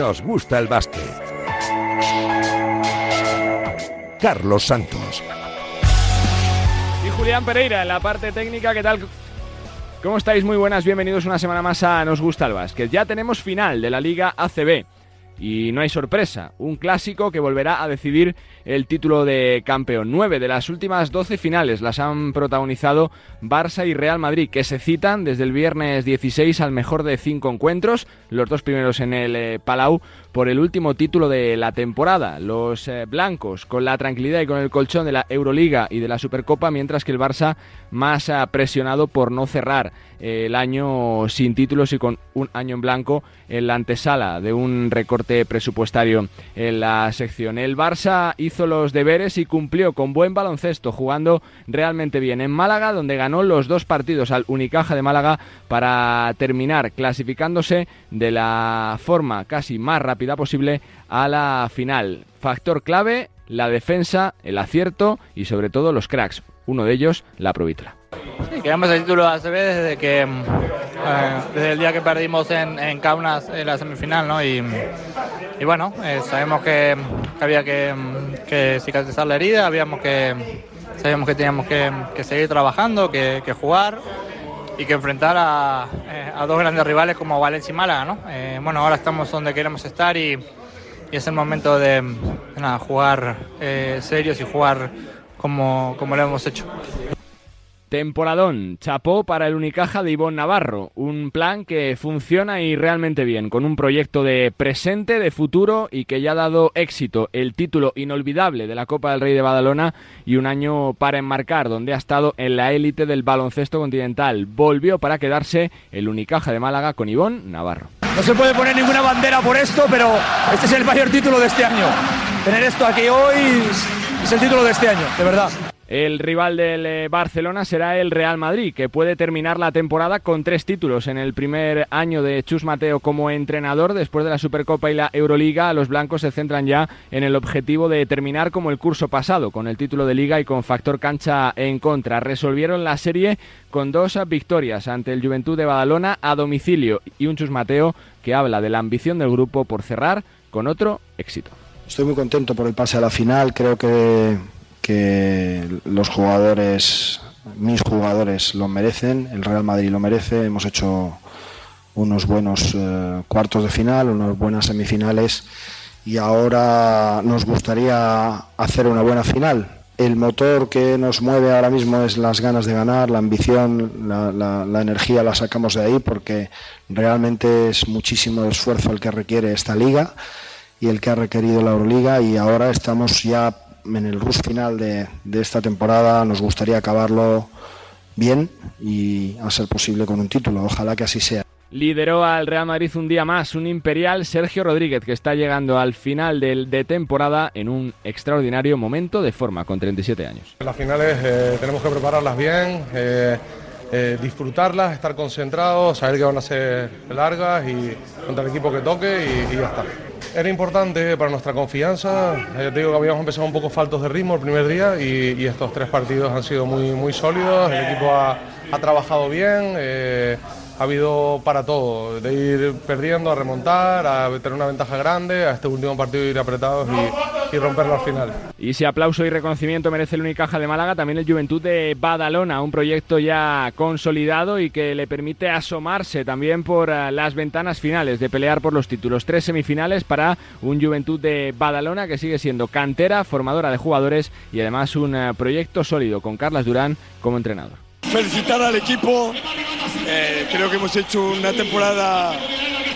Nos gusta el básquet. Carlos Santos. Y Julián Pereira en la parte técnica, ¿qué tal? ¿Cómo estáis? Muy buenas, bienvenidos una semana más a Nos gusta el básquet. Ya tenemos final de la Liga ACB. Y no hay sorpresa, un clásico que volverá a decidir el título de campeón. Nueve de las últimas doce finales las han protagonizado Barça y Real Madrid, que se citan desde el viernes 16 al mejor de cinco encuentros, los dos primeros en el eh, Palau, por el último título de la temporada. Los eh, blancos con la tranquilidad y con el colchón de la Euroliga y de la Supercopa, mientras que el Barça más eh, presionado por no cerrar eh, el año sin títulos y con un año en blanco en la antesala de un recorte presupuestario en la sección. El Barça hizo los deberes y cumplió con buen baloncesto, jugando realmente bien en Málaga, donde ganó los dos partidos al Unicaja de Málaga para terminar clasificándose de la forma casi más rápida posible a la final. Factor clave, la defensa, el acierto y sobre todo los cracks. Uno de ellos, la Provítola. Sí, quedamos el título de ACB desde que eh, desde el día que perdimos en, en Kaunas en la semifinal, ¿no? Y, y bueno, eh, sabemos que, que había que, que, cicatrizar la herida, habíamos que sabíamos que teníamos que, que seguir trabajando, que, que, jugar y que enfrentar a, eh, a, dos grandes rivales como Valencia y Málaga, ¿no? Eh, bueno, ahora estamos donde queremos estar y, es el momento de, jugar eh, serios y jugar como, como lo hemos hecho. Temporadón, chapó para el Unicaja de Ivonne Navarro, un plan que funciona y realmente bien, con un proyecto de presente, de futuro y que ya ha dado éxito, el título inolvidable de la Copa del Rey de Badalona y un año para enmarcar, donde ha estado en la élite del baloncesto continental. Volvió para quedarse el Unicaja de Málaga con Ivonne Navarro. No se puede poner ninguna bandera por esto, pero este es el mayor título de este año. Tener esto aquí hoy es el título de este año, de verdad. El rival del eh, Barcelona será el Real Madrid, que puede terminar la temporada con tres títulos. En el primer año de Chus Mateo como entrenador, después de la Supercopa y la Euroliga, los blancos se centran ya en el objetivo de terminar como el curso pasado, con el título de liga y con factor cancha en contra. Resolvieron la serie con dos victorias ante el Juventud de Badalona a domicilio y un Chus Mateo que habla de la ambición del grupo por cerrar con otro éxito. Estoy muy contento por el pase a la final, creo que que los jugadores, mis jugadores lo merecen, el Real Madrid lo merece, hemos hecho unos buenos eh, cuartos de final, unas buenas semifinales y ahora nos gustaría hacer una buena final. El motor que nos mueve ahora mismo es las ganas de ganar, la ambición, la, la, la energía la sacamos de ahí porque realmente es muchísimo esfuerzo el que requiere esta liga y el que ha requerido la Euroliga y ahora estamos ya en el rush final de, de, esta temporada nos gustaría acabarlo bien y a ser posible con un título. Ojalá que así sea. Lideró al Real Madrid un día más, un imperial Sergio Rodríguez que está llegando al final del, de temporada en un extraordinario momento de forma con 37 años. Las finales eh, tenemos que prepararlas bien. Eh, eh, disfrutarlas, estar concentrados, saber que van a ser largas y contra el equipo que toque y, ya está. Era importante para nuestra confianza, eh, te digo que habíamos empezado un poco faltos de ritmo el primer día y, y estos tres partidos han sido muy, muy sólidos, el equipo ha, ha trabajado bien. Eh, ha habido para todo, de ir perdiendo, a remontar, a tener una ventaja grande, a este último partido ir apretados y, y romperlo al final. Y si aplauso y reconocimiento merece el Unicaja de Málaga, también el Juventud de Badalona, un proyecto ya consolidado y que le permite asomarse también por uh, las ventanas finales de pelear por los títulos. Tres semifinales para un Juventud de Badalona que sigue siendo cantera, formadora de jugadores y además un uh, proyecto sólido con Carlas Durán como entrenador felicitar al equipo. Eh, creo que hemos hecho una temporada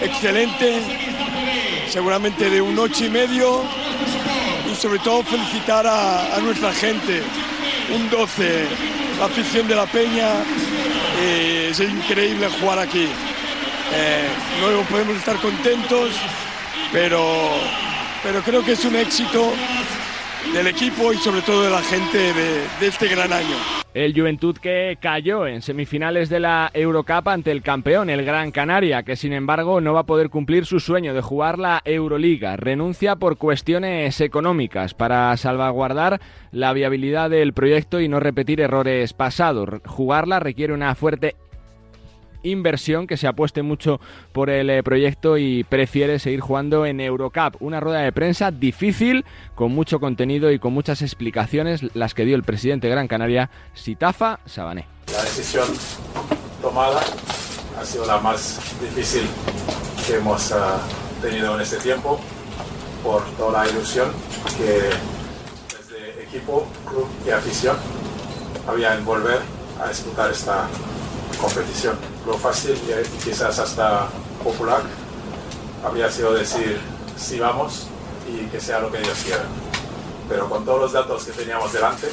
excelente, seguramente de un ocho y medio. Y sobre todo felicitar a, nuestra gente, un 12, la afición de la Peña. Eh, es increíble jugar aquí. Eh, luego podemos estar contentos, pero, pero creo que es un éxito del equipo y sobre todo de la gente de, este gran año. El Juventud que cayó en semifinales de la Eurocup ante el campeón, el Gran Canaria, que sin embargo no va a poder cumplir su sueño de jugar la Euroliga. Renuncia por cuestiones económicas para salvaguardar la viabilidad del proyecto y no repetir errores pasados. Jugarla requiere una fuerte inversión, que se apueste mucho por el eh, proyecto y prefiere seguir jugando en Eurocup. Una rueda de prensa difícil, con mucho contenido y con muchas explicaciones, las que dio el presidente de Gran Canaria, Sitafa Sabané. La decisión tomada ha sido la más difícil que hemos ah, tenido en este tiempo por toda la ilusión que desde equipo, club y afición había en volver a disputar esta competición. Lo fácil y quizás hasta popular habría sido decir sí vamos y que sea lo que Dios quiera. Pero con todos los datos que teníamos delante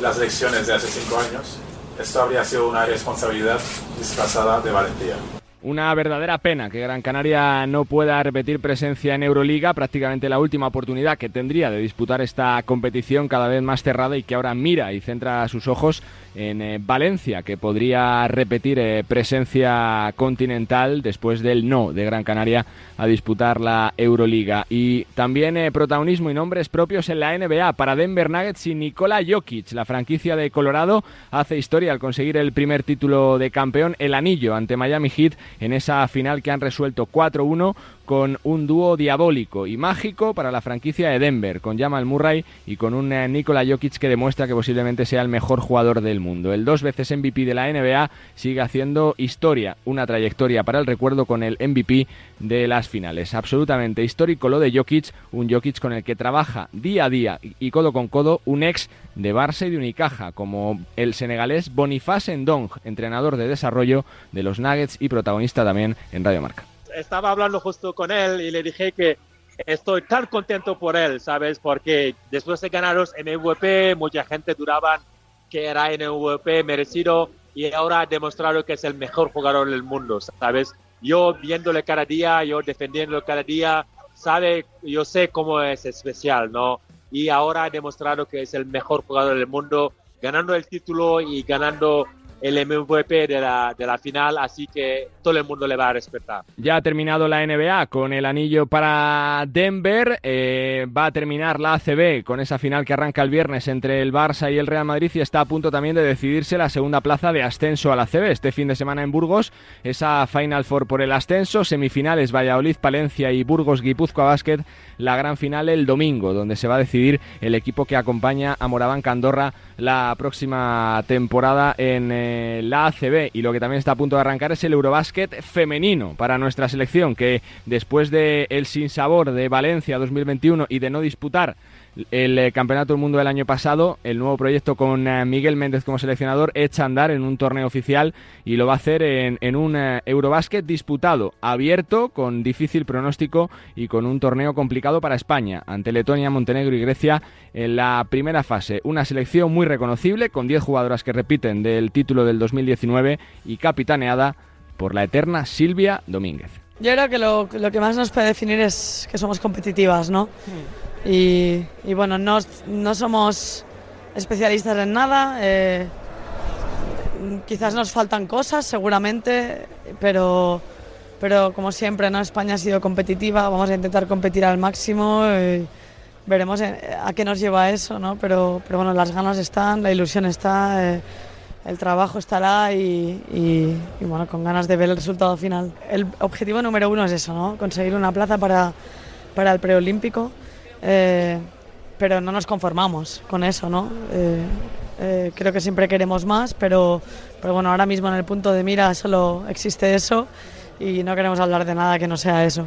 las lecciones de hace cinco años, esto habría sido una responsabilidad disfrazada de valentía. Una verdadera pena que Gran Canaria no pueda repetir presencia en Euroliga, prácticamente la última oportunidad que tendría de disputar esta competición cada vez más cerrada y que ahora mira y centra sus ojos en eh, Valencia, que podría repetir eh, presencia continental después del no de Gran Canaria a disputar la Euroliga. Y también eh, protagonismo y nombres propios en la NBA para Denver Nuggets y Nikola Jokic. La franquicia de Colorado hace historia al conseguir el primer título de campeón, el anillo ante Miami Heat en esa final que han resuelto 4-1 con un dúo diabólico y mágico para la franquicia de Denver, con Jamal Murray y con un eh, Nikola Jokic que demuestra que posiblemente sea el mejor jugador del mundo. El dos veces MVP de la NBA sigue haciendo historia, una trayectoria para el recuerdo con el MVP de las finales. Absolutamente histórico lo de Jokic, un Jokic con el que trabaja día a día y codo con codo un ex de Barça y de Unicaja, como el senegalés Boniface Ndong, entrenador de desarrollo de los Nuggets y protagonista también en Radio Marca estaba hablando justo con él y le dije que estoy tan contento por él, ¿sabes? Porque después de ganar los MVP, mucha gente dudaba que era MVP merecido y ahora ha demostrado que es el mejor jugador del mundo, ¿sabes? Yo viéndole cada día, yo defendiéndolo cada día, sabe, yo sé cómo es especial, ¿no? Y ahora ha demostrado que es el mejor jugador del mundo, ganando el título y ganando el MVP de la, de la final, así que todo el mundo le va a respetar. Ya ha terminado la NBA con el anillo para Denver, eh, va a terminar la ACB con esa final que arranca el viernes entre el Barça y el Real Madrid y está a punto también de decidirse la segunda plaza de ascenso a la ACB este fin de semana en Burgos, esa Final Four por el ascenso, semifinales Valladolid, Palencia y Burgos Guipúzcoa Basket, la gran final el domingo, donde se va a decidir el equipo que acompaña a Moraván Candorra la próxima temporada en eh, la ACB y lo que también está a punto de arrancar es el Eurobásquet femenino para nuestra selección que después de el sinsabor de Valencia 2021 y de no disputar el eh, Campeonato del Mundo del año pasado, el nuevo proyecto con eh, Miguel Méndez como seleccionador, echa a andar en un torneo oficial y lo va a hacer en, un eh, Eurobásquet disputado, abierto, con difícil pronóstico y con un torneo complicado para España, ante Letonia, Montenegro y Grecia en la primera fase. Una selección muy reconocible, con 10 jugadoras que repiten del título del 2019 y capitaneada por la eterna Silvia Domínguez. Yo creo que lo, lo que más nos puede definir es que somos competitivas, ¿no? Y, bueno, no, no, somos especialistas en nada. Eh, quizás nos faltan cosas, seguramente, pero, pero como siempre, ¿no? España ha sido competitiva, vamos a intentar competir al máximo. Veremos a qué nos lleva eso, ¿no? Pero, pero bueno, las ganas están, la ilusión está, eh, el trabajo estará y, y, y, bueno, con ganas de ver el resultado final. El objetivo número uno es eso, ¿no? Conseguir una plaza para, para el preolímpico. Eh, pero no nos conformamos con eso, ¿no? Eh, eh, creo que siempre queremos más, pero, pero bueno, ahora mismo en el punto de mira solo existe eso y no queremos hablar de nada que no sea eso.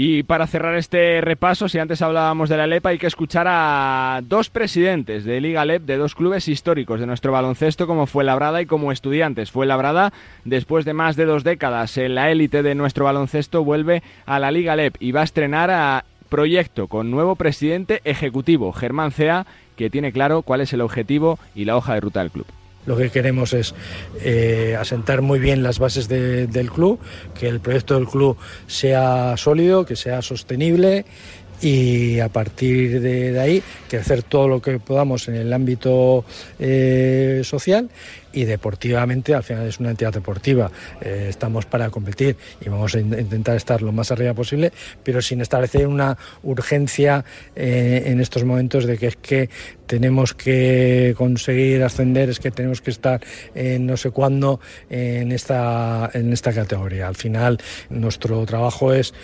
Y para cerrar este repaso, si antes hablábamos de la LEP, hay que escuchar a dos presidentes de Liga LEP de dos clubes históricos de nuestro baloncesto, como fue Labrada y como Estudiantes. Fue Labrada, después de más de dos décadas la élite de nuestro baloncesto, vuelve a la Liga LEP y va a estrenar a proyecto con nuevo presidente ejecutivo, Germán Cea, que tiene claro cuál es el objetivo y la hoja de ruta del club. Lo que queremos es eh, asentar muy bien las bases del club, que el proyecto del club sea sólido, que sea sostenible y a partir de, ahí crecer todo lo que podamos en el ámbito eh, social y deportivamente al final es una entidad deportiva. Eh, estamos para competir y vamos a intentar estar lo más arriba posible pero sin establecer una urgencia eh, en estos momentos de que es que tenemos que conseguir ascender es que tenemos que estar en no sé cuándo en esta en esta categoría. Al final nuestro trabajo es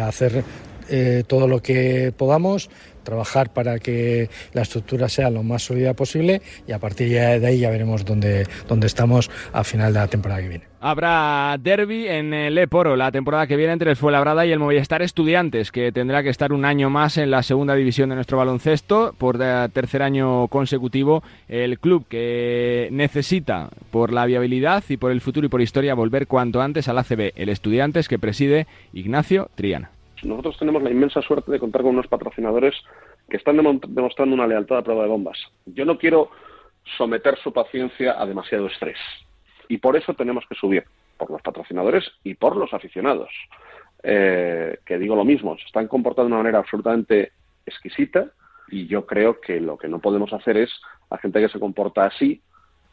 hacer eh, todo lo que podamos, trabajar para que la estructura sea lo más sólida posible y a partir de ahí ya veremos dónde, dónde estamos a final de la temporada que viene. Habrá derby en el Eporo la temporada que viene entre el Fuenlabrada y el Movistar Estudiantes, que tendrá que estar un año más en la segunda división de nuestro baloncesto por tercer año consecutivo. El club que necesita, por la viabilidad y por el futuro y por historia, volver cuanto antes al ACB. El Estudiantes que preside Ignacio Triana. Nosotros tenemos la inmensa suerte de contar con unos patrocinadores que están demostrando una lealtad a prueba de bombas. Yo no quiero someter su paciencia a demasiado estrés. Y por eso tenemos que subir, por los patrocinadores y por los aficionados. Eh, que digo lo mismo, se están comportando de una manera absolutamente exquisita y yo creo que lo que no podemos hacer es a gente que se comporta así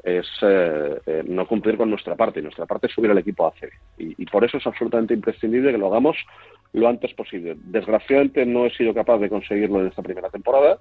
es eh, eh, no cumplir con nuestra parte y nuestra parte es subir al equipo a C. y por eso es absolutamente imprescindible que lo hagamos lo antes posible. Desgraciadamente no he sido capaz de conseguirlo en esta primera temporada,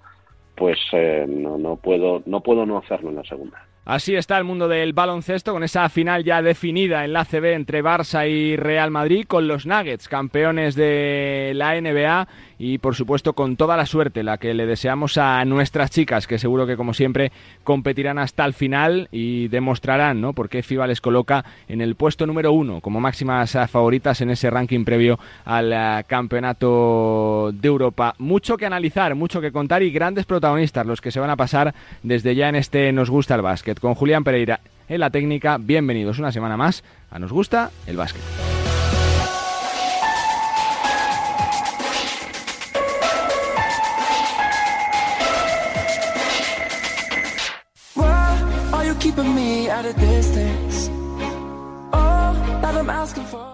pues eh, no, no, puedo, no puedo no hacerlo en la segunda. Así está el mundo del baloncesto, con esa final ya definida en la CB entre Barça y Real Madrid, con los Nuggets, campeones de la NBA, y por supuesto con toda la suerte, la que le deseamos a nuestras chicas, que seguro que como siempre competirán hasta el final y demostrarán ¿no? por qué FIBA les coloca en el puesto número uno como máximas favoritas en ese ranking previo al eh, campeonato de Europa. Mucho que analizar, mucho que contar y grandes protagonistas los que se van a pasar desde ya en este Nos gusta el básquet con Julián Pereira en la técnica. Bienvenidos una semana más a Nos gusta el básquet.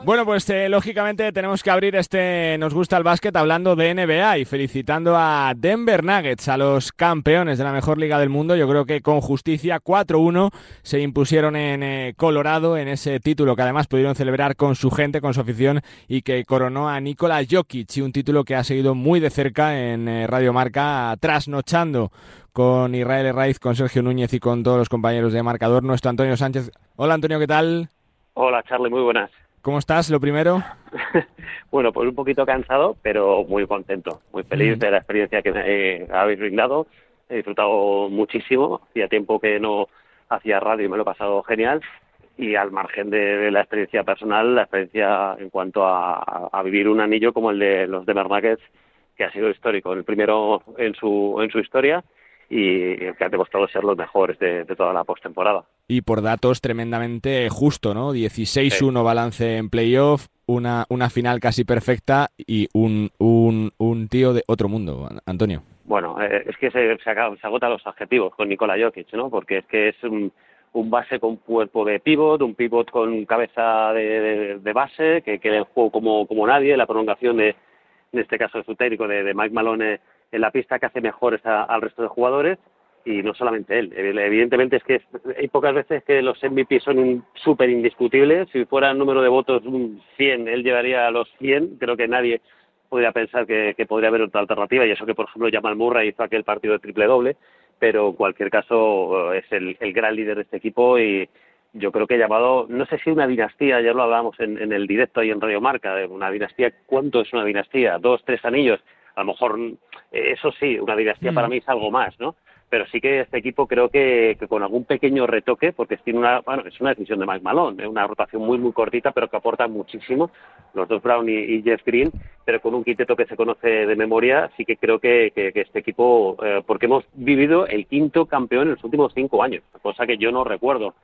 Bueno, pues eh, lógicamente tenemos que abrir este Nos gusta el básquet hablando de NBA y felicitando a Denver Nuggets, a los campeones de la mejor liga del mundo. Yo creo que con justicia 4-1 se impusieron en eh, Colorado en ese título que además pudieron celebrar con su gente, con su afición y que coronó a Nikola Jokic y un título que ha seguido muy de cerca en eh, Radio Marca, trasnochando con Israel Raiz, con Sergio Núñez y con todos los compañeros de marcador, nuestro Antonio Sánchez. Hola Antonio, ¿qué tal? Hola Charlie, muy buenas. ¿Cómo estás, lo primero? bueno, pues un poquito cansado, pero muy contento, muy feliz de la experiencia que me habéis brindado. He disfrutado muchísimo, hacía tiempo que no hacía radio y me lo he pasado genial. Y al margen de, la experiencia personal, la experiencia en cuanto a, vivir un anillo como el de los de Nuggets, que ha sido histórico, el primero en su, en su historia y que ha demostrado ser los mejores de, toda la postemporada. Y por datos tremendamente justo, ¿no? 16-1 balance en playoff, una, una final casi perfecta y un, un, un tío de otro mundo, Antonio. Bueno, eh, es que se, se, agotan los adjetivos con Nikola Jokic, ¿no? Porque es que es un, un base con cuerpo de pivot, un pivot con cabeza de, de, base, que, que el juego como, como nadie, la prolongación de, en este caso de su técnico, de, de Mike Malone en la pista que hace mejores al resto de jugadores y no solamente él. Evidentemente es que hay pocas veces que los MVP son súper indiscutibles. Si fuera el número de votos 100, él llevaría a los 100. Creo que nadie podría pensar que, podría haber otra alternativa y eso que, por ejemplo, Jamal Murray hizo aquel partido de triple doble, pero en cualquier caso es el, gran líder de este equipo y yo creo que ha llamado, no sé si una dinastía, ayer lo hablábamos en, en el directo ahí en Radio Marca, una dinastía, ¿cuánto es una dinastía? ¿Dos, tres anillos? A lo mejor, eh, eso sí, una dinastía para mm. mí es algo más, ¿no? Pero sí que este equipo creo que, con algún pequeño retoque, porque tiene una, bueno, es una decisión de Mike Malone, ¿eh? una rotación muy, muy cortita, pero que aporta muchísimo, los dos Brown y, Jeff Green, pero con un quinteto que se conoce de memoria, sí que creo que, este equipo, eh, porque hemos vivido el quinto campeón en los últimos cinco años, cosa que yo no recuerdo,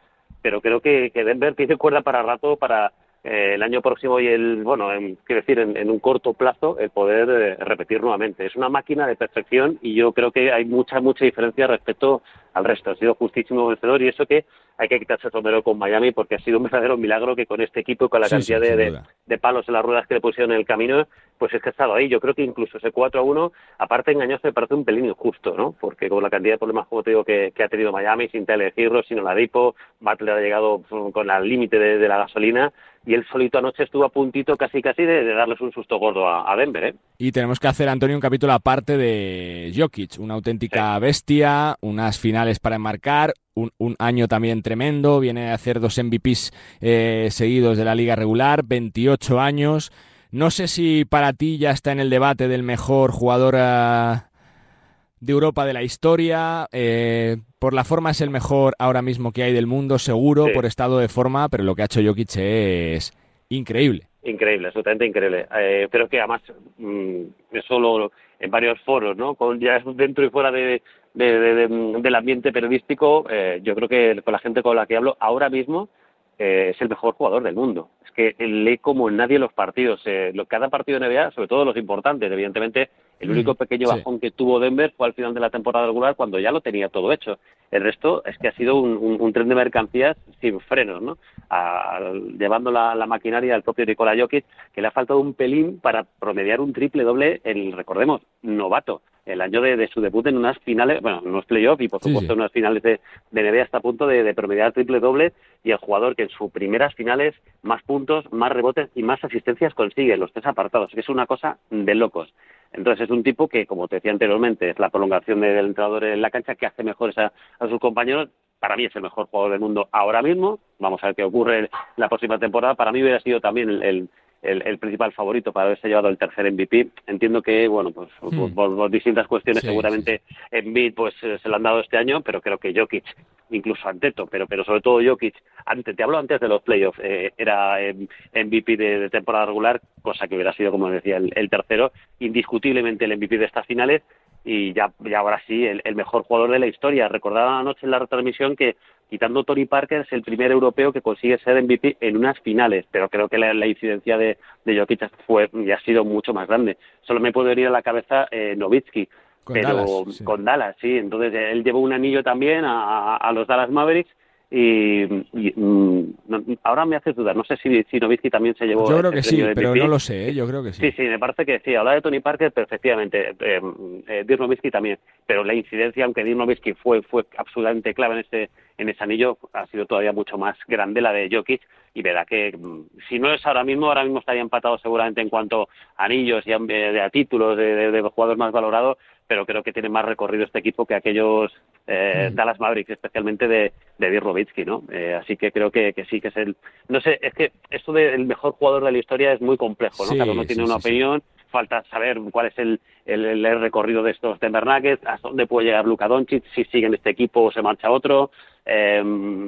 pero creo que, que Denver tiene cuerda para rato para eh, el año próximo y el, bueno, en, quiero decir, en, un corto plazo, el poder eh, repetir nuevamente. Es una máquina de perfección y yo creo que hay mucha, mucha diferencia respecto al resto. Ha sido justísimo vencedor y eso que hay que quitarse el sombrero con Miami porque ha sido un verdadero milagro que con este equipo y con la cantidad de, de, palos en las ruedas que le pusieron en el camino, pues es que ha estado ahí. Yo creo que incluso ese 4 a 1, aparte engañoso, me parece un pelín injusto, ¿no? Porque con la cantidad de problemas, como te digo, que, ha tenido Miami, sin Telecirro, sin Oladipo, Butler ha llegado con el límite de, la gasolina y él solito anoche estuvo a puntito casi casi de, darles un susto gordo a, Denver. ¿eh? Y tenemos que hacer, Antonio, un capítulo aparte de Jokic, una auténtica bestia, unas finales para enmarcar, un, año también tremendo, viene a hacer dos MVPs eh, seguidos de la liga regular, 28 años. No sé si para ti ya está en el debate del mejor jugador ah, de Europa de la historia. Eh, por la forma es el mejor ahora mismo que hay del mundo, seguro, por estado de forma, pero lo que ha hecho Jokic es increíble. Increíble, absolutamente increíble. Eh, pero que además, mm, solo en varios foros, ¿no? Con, ya dentro y fuera de, del ambiente periodístico, eh, yo creo que con la gente con la que hablo ahora mismo eh, es el mejor jugador del mundo. Es que lee como nadie los partidos. Eh, cada partido de NBA, sobre todo los importantes, evidentemente, el único pequeño bajón que tuvo Denver fue al final de la temporada regular cuando ya lo tenía todo hecho. El resto es que ha sido un, tren de mercancías sin frenos, ¿no? llevando la, maquinaria al propio Nikola Jokic, que le ha faltado un pelín para promediar un triple doble, el, recordemos, novato el año de, su debut en unas finales, bueno, en unos playoffs y por supuesto en unas finales de, de NBA hasta a punto de, de, promediar triple doble y el jugador que en sus primeras finales más puntos, más rebotes y más asistencias consigue, los tres apartados, que es una cosa de locos. Entonces es un tipo que, como te decía anteriormente, es la prolongación del entrenador en la cancha que hace mejores a, a sus compañeros. Para mí es el mejor jugador del mundo ahora mismo. Vamos a ver qué ocurre la próxima temporada. Para mí hubiera sido también el, principal favorito para haberse llevado el tercer MVP. Entiendo que, bueno, pues hmm. por, distintas cuestiones seguramente en sí. pues eh, se lo han dado este año, pero creo que Jokic, incluso Anteto, pero, pero sobre todo Jokic, antes, te hablo antes de los playoffs, eh, era MVP de, temporada regular, cosa que hubiera sido, como decía, el, tercero, indiscutiblemente el MVP de estas finales y ya, ya ahora sí, el, el, mejor jugador de la historia. Recordaba anoche en la retransmisión que quitando Tony Parker, es el primer europeo que consigue ser MVP en unas finales, pero creo que la, incidencia de, de Jokic fue y ha sido mucho más grande. Solo me puede ir a la cabeza eh, Novitsky, pero con Dallas, sí. Entonces él llevó un anillo también a los Dallas Mavericks y, mm, ahora me haces dudar, no sé si, si Novitsky también se llevó. Yo creo que sí, pero no lo sé, ¿eh? yo creo que sí. Sí, sí, me parece que sí. Habla de Tony Parker, perfectamente. Eh, eh, Dirk Nowitzki también. Pero la incidencia, aunque Dirk Nowitzki fue, fue absolutamente clave en ese, en ese anillo, ha sido todavía mucho más grande la de Jokic. Y verá que mm, si no es ahora mismo, ahora mismo estaría empatado seguramente en cuanto a anillos y a, de, títulos de, de jugadores más valorados pero creo que tiene más recorrido este equipo que aquellos eh, mm. Dallas Mavericks, especialmente de, de Dirk ¿no? Eh, así que creo que, que, sí, que es el... No sé, es que esto del mejor jugador de la historia es muy complejo, ¿no? Cada uno tiene una opinión, falta saber cuál es el, el, recorrido de estos Denver Nuggets, hasta dónde puede llegar Luka Doncic, si sigue en este equipo o se marcha otro, eh,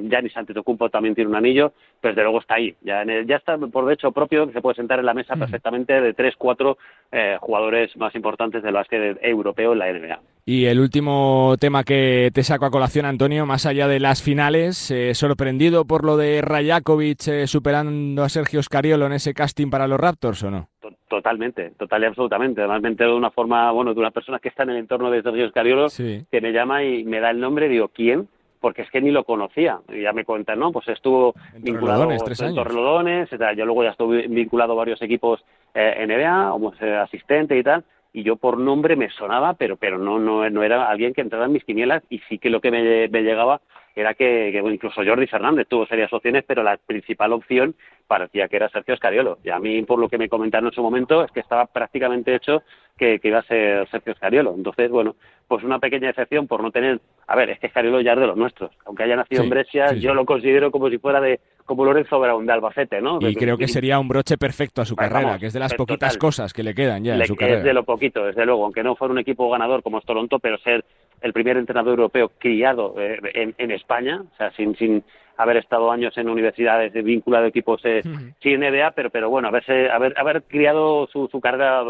Giannis Antetokounmpo también tiene un anillo, pues de luego está ahí. Ya, en ya está por de hecho propio que se puede sentar en la mesa perfectamente de tres, cuatro eh, jugadores más importantes del básquet europeo en la NBA. Y el último tema que te saco a colación, Antonio, más allá de las finales, eh, sorprendido por lo de Rajakovic eh, superando a Sergio Scariolo en ese casting para los Raptors o no? Totalmente, total y absolutamente. Además me entero de una forma, bueno, de una persona que está en el entorno de Sergio Scariolo, que me llama y me da el nombre, digo, ¿quién? porque es que ni lo conocía. Y ya me cuentan, ¿no? Pues estuvo vinculado tres en Torrelodones, yo luego ya estuve vinculado a varios equipos eh, NBA, como asistente y tal, y yo por nombre me sonaba, pero pero no no, no era alguien que entrara en mis quinielas y sí que lo que me, me llegaba era que, que incluso Jordi Fernández tuvo serias opciones, pero la principal opción parecía que era Sergio Escariolo. Y a mí, por lo que me comentaron en su momento, es que estaba prácticamente hecho que, iba a ser Sergio Escariolo. Entonces, bueno, pues una pequeña excepción por no tener... A ver, es que Escariolo ya es de los nuestros. Aunque haya nacido en Brescia, yo lo considero como si fuera de como Lorenzo Brown de Albacete, ¿no? Y creo que sería un broche perfecto a su carrera, que es de las poquitas cosas que le quedan ya en su carrera. Es de lo poquito, desde luego, aunque no fuera un equipo ganador como es Toronto, pero ser el primer entrenador europeo criado eh, en, España, o sea, sin, sin haber estado años en universidades de vinculado a equipos eh, sin NBA, pero, pero bueno, haberse, haber, haber criado su, su carrera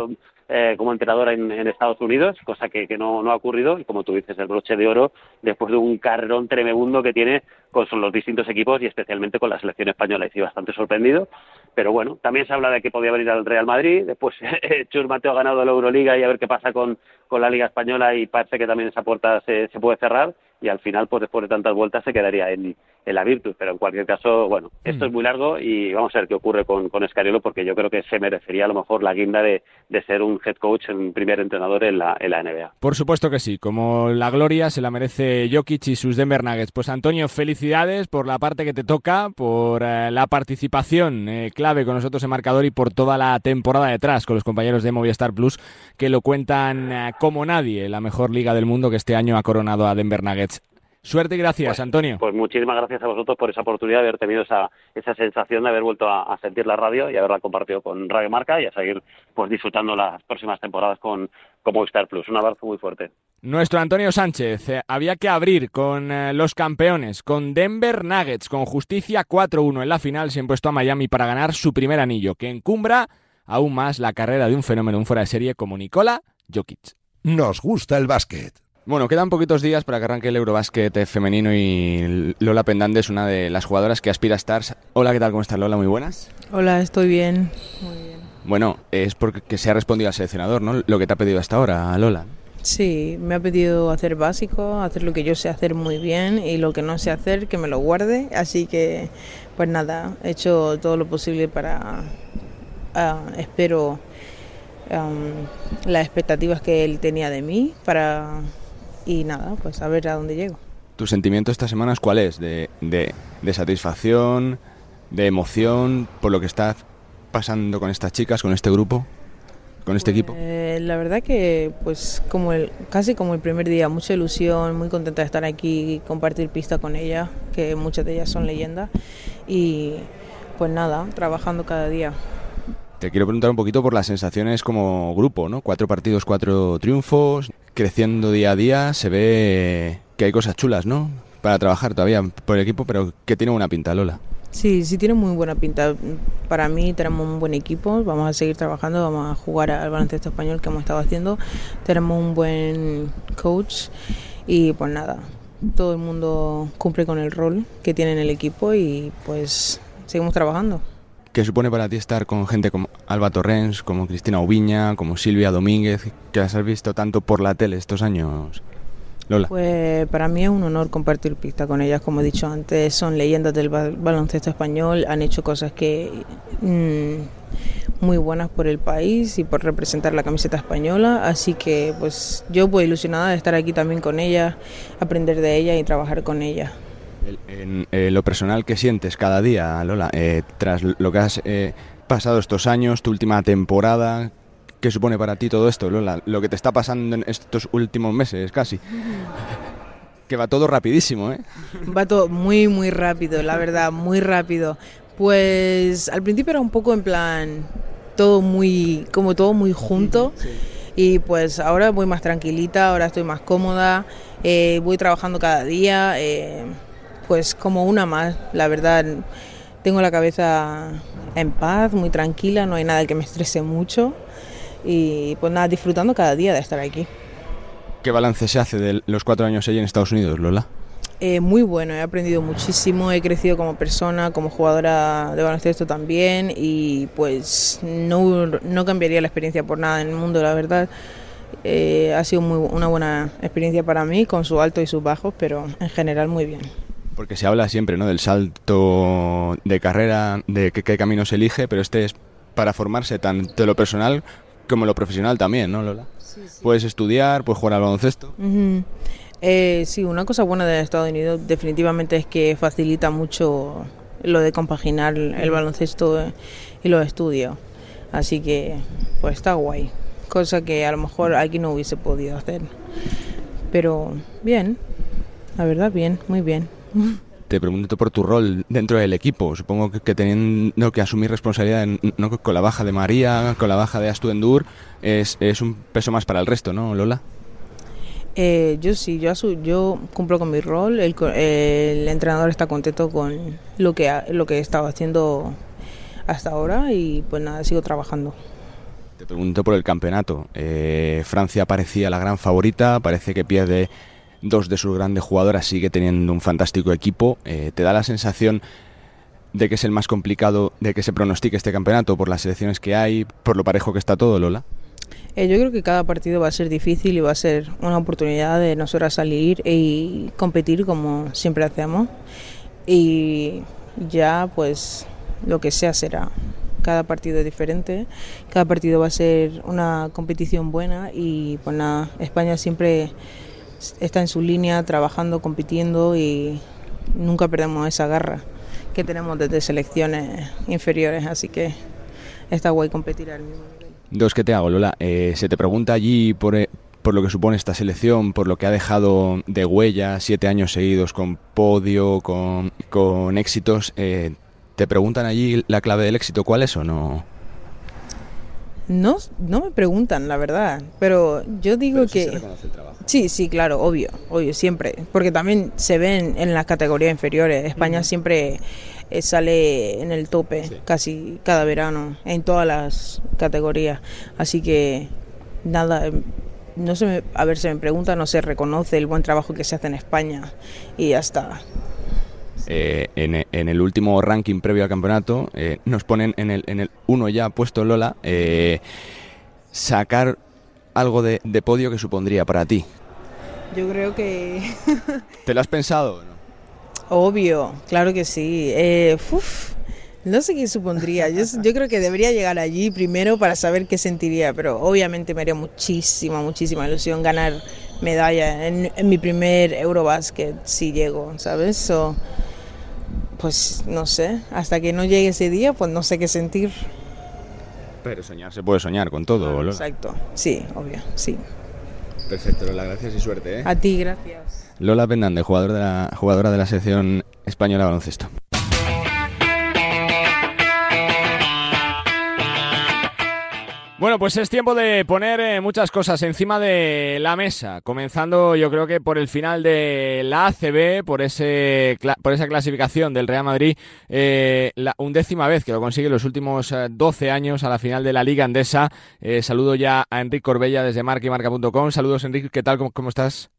eh, como entrenador en, Estados Unidos, cosa que, que no, no, ha ocurrido, y como tú dices, el broche de oro después de un carrerón tremendo que tiene con los distintos equipos y especialmente con la selección española. Y sí, bastante sorprendido, pero bueno, también se habla de que podía venir al Real Madrid, después Chus Mateo ha ganado la Euroliga y a ver qué pasa con, con la Liga Española y parece que también esa puerta se, se puede cerrar y al final, pues después de tantas vueltas, se quedaría en, en la Virtus. Pero en cualquier caso, bueno, esto es muy largo y vamos a ver qué ocurre con, con Escariolo, porque yo creo que se merecería a lo mejor la guinda de, de ser un head coach, un primer entrenador en la, en la NBA. Por supuesto que sí, como la gloria se la merece Jokic y sus Denver Nuggets. Pues Antonio, felicidades por la parte que te toca, por eh, la participación eh, clave con nosotros en marcador y por toda la temporada detrás con los compañeros de Movistar Plus que lo cuentan eh, como nadie, la mejor liga del mundo que este año ha coronado a Denver Nuggets. Suerte y gracias, Pues- Antonio. Pues muchísimas gracias a vosotros por esa oportunidad de haber tenido esa, esa sensación de haber vuelto a, a sentir la radio y haberla compartido con Radio Marca y a seguir pues disfrutando las próximas temporadas con, con Movistar Plus. Un abrazo muy fuerte. Nuestro Antonio Sánchez, eh, había que abrir con eh, los campeones, con Denver Nuggets, con justicia 4-1 en la final, se han puesto a Miami para ganar su primer anillo, que encumbra aún más la carrera de un fenómeno, un fuera de serie como Nikola Jokic. Nos gusta el básquet. Bueno, quedan poquitos días para que arranque el Eurobásquet femenino y Lola Pendande es una de las jugadoras que aspira a estar. Hola, ¿qué tal? ¿Cómo estás, Lola? Muy buenas. Hola, estoy bien. Bueno, es porque se ha respondido al seleccionador, ¿no? Lo que te ha pedido hasta ahora, Lola. Sí, me ha pedido hacer básico, hacer lo que yo sé hacer muy bien y lo que no sé hacer que me lo guarde. Así que, pues nada, he hecho todo lo posible para, ah, espero, las expectativas que él tenía de mí para y nada, pues a ver a dónde llego. ¿Tu sentimiento esta semana es cuál es? ¿De, de, de satisfacción, de emoción por lo que está pasando con estas chicas, con este grupo, con este equipo? Eh, la verdad que pues como el casi como el primer día, mucha ilusión, muy contenta de estar aquí y compartir pista con ellas, que muchas de ellas son leyendas y pues nada, trabajando cada día. Te quiero preguntar un poquito por las sensaciones como grupo, ¿no? Cuatro partidos, cuatro triunfos, creciendo día a día, se ve que hay cosas chulas, ¿no? Para trabajar todavía por el equipo, pero que tiene una pinta, Lola. Sí, sí tiene muy buena pinta. Para mí tenemos un buen equipo, vamos a seguir trabajando, vamos a jugar al baloncesto español que hemos estado haciendo. Tenemos un buen coach y pues nada, todo el mundo cumple con el rol que tiene en el equipo y pues seguimos trabajando. ¿Qué supone para ti estar con gente como Alba Torrens, como Cristina Ubiña, como Silvia Domínguez, que las has visto tanto por la tele estos años? Lola. Pues para mí es un honor compartir pista con ellas, como he dicho antes, son leyendas del bal- baloncesto español, han hecho cosas que mm, muy buenas por el país y por representar la camiseta española, así que pues yo pues ilusionada de estar aquí también con ellas, aprender de ellas y trabajar con ellas. En eh, lo personal que sientes cada día, Lola, eh, tras lo que has eh, pasado estos años, tu última temporada, ¿qué supone para ti todo esto, Lola? Lo que te está pasando en estos últimos meses, casi. Que va todo rapidísimo, ¿eh? Va todo muy, muy rápido, la verdad, muy rápido. Pues al principio era un poco en plan, todo muy, como todo muy junto. Y pues ahora voy más tranquilita, ahora estoy más cómoda, eh, voy trabajando cada día, eh, pues como una más, la verdad. Tengo la cabeza en paz, muy tranquila, no hay nada que me estrese mucho. Y pues nada, disfrutando cada día de estar aquí. ¿Qué balance se hace de los cuatro años allí en Estados Unidos, Lola? Eh, muy bueno, he aprendido muchísimo, he crecido como persona, como jugadora de baloncesto también y pues no, no cambiaría la experiencia por nada en el mundo, la verdad. Eh, ha sido muy, una buena experiencia para mí, con sus altos y sus bajos, pero en general muy bien. Porque se habla siempre, ¿no? Del salto de carrera, de qué, qué camino se elige, pero este es para formarse tanto en lo personal como lo profesional también, ¿no, Lola? Puedes estudiar, puedes jugar al baloncesto. Eh, sí, una cosa buena de Estados Unidos definitivamente es que facilita mucho lo de compaginar el baloncesto y los estudios. Así que, pues está guay. Cosa que a lo mejor aquí no hubiese podido hacer. Pero bien, la verdad, bien, muy bien. Te pregunto por tu rol dentro del equipo. Supongo que, que teniendo que asumir responsabilidad en- ¿no? con la baja de María, con la baja de Astu Endur, es, es un peso más para el resto, ¿no, Lola? Eh, yo sí, yo, yo cumplo con mi rol. El, el entrenador está contento con lo que, ha- lo que he estado haciendo hasta ahora y pues nada, sigo trabajando. Te pregunto por el campeonato. Eh, Francia parecía la gran favorita, parece que pierde dos de sus grandes jugadoras, sigue teniendo un fantástico equipo. Eh, ¿Te da la sensación de que es el más complicado de que se pronostique este campeonato por las selecciones que hay, por lo parejo que está todo, Lola? Eh, yo creo que cada partido va a ser difícil y va a ser una oportunidad de nosotros salir y competir como siempre hacemos. Y ya pues lo que sea será. Cada partido es diferente, cada partido va a ser una competición buena y pues nada, España siempre está en su línea trabajando, compitiendo y nunca perdemos esa garra que tenemos desde selecciones inferiores, así que está guay competir al mismo nivel. Dos que te hago, Lola. Eh, se te pregunta allí por, eh, por lo que supone esta selección, por lo que ha dejado de huella, siete años seguidos con podio, con, con éxitos. Eh, ¿Te preguntan allí la clave del éxito cuál es o no? No, no me preguntan, la verdad, pero yo digo Pero sí que... se reconoce el trabajo. Sí, sí, claro, obvio, obvio, siempre. Porque también se ven en las categorías inferiores. España siempre eh, sale en el tope casi cada verano, en todas las categorías. Así que, nada, em, no se me, a ver, se me pregunta, no se reconoce el buen trabajo que se hace en España y ya está. Eh, en, en el último ranking previo al campeonato eh, nos ponen en el, en el uno ya puesto Lola eh, sacar algo de, de podio que supondría para ti. Yo creo que... ¿Te lo has pensado? no? Obvio, claro que sí. Eh, uf, no sé qué supondría. Yo, yo creo que debería llegar allí primero para saber qué sentiría, pero obviamente me haría muchísima, muchísima ilusión ganar medalla en, en mi primer Eurobasket si llego, ¿sabes? So, pues no sé, hasta que no llegue ese día, pues no sé qué sentir. Pero soñar se puede soñar con todo, Lola. Exacto, sí, obvio, sí. Perfecto, Lola, gracias y suerte. ¿eh? A ti, gracias. Lola Pendández, jugador de la, jugadora de la selección española baloncesto. Bueno, pues es tiempo de poner eh, muchas cosas encima de la mesa, comenzando yo creo que por el final de la ACB, por ese por esa clasificación del Real Madrid, eh, la undécima vez que lo consigue en los últimos eh, 12 años a la final de la Liga Andesa. Eh, saludo ya a Enrique Corbella desde marquimarca.com. Saludos Enrique, ¿qué tal? ¿Cómo, cómo estás?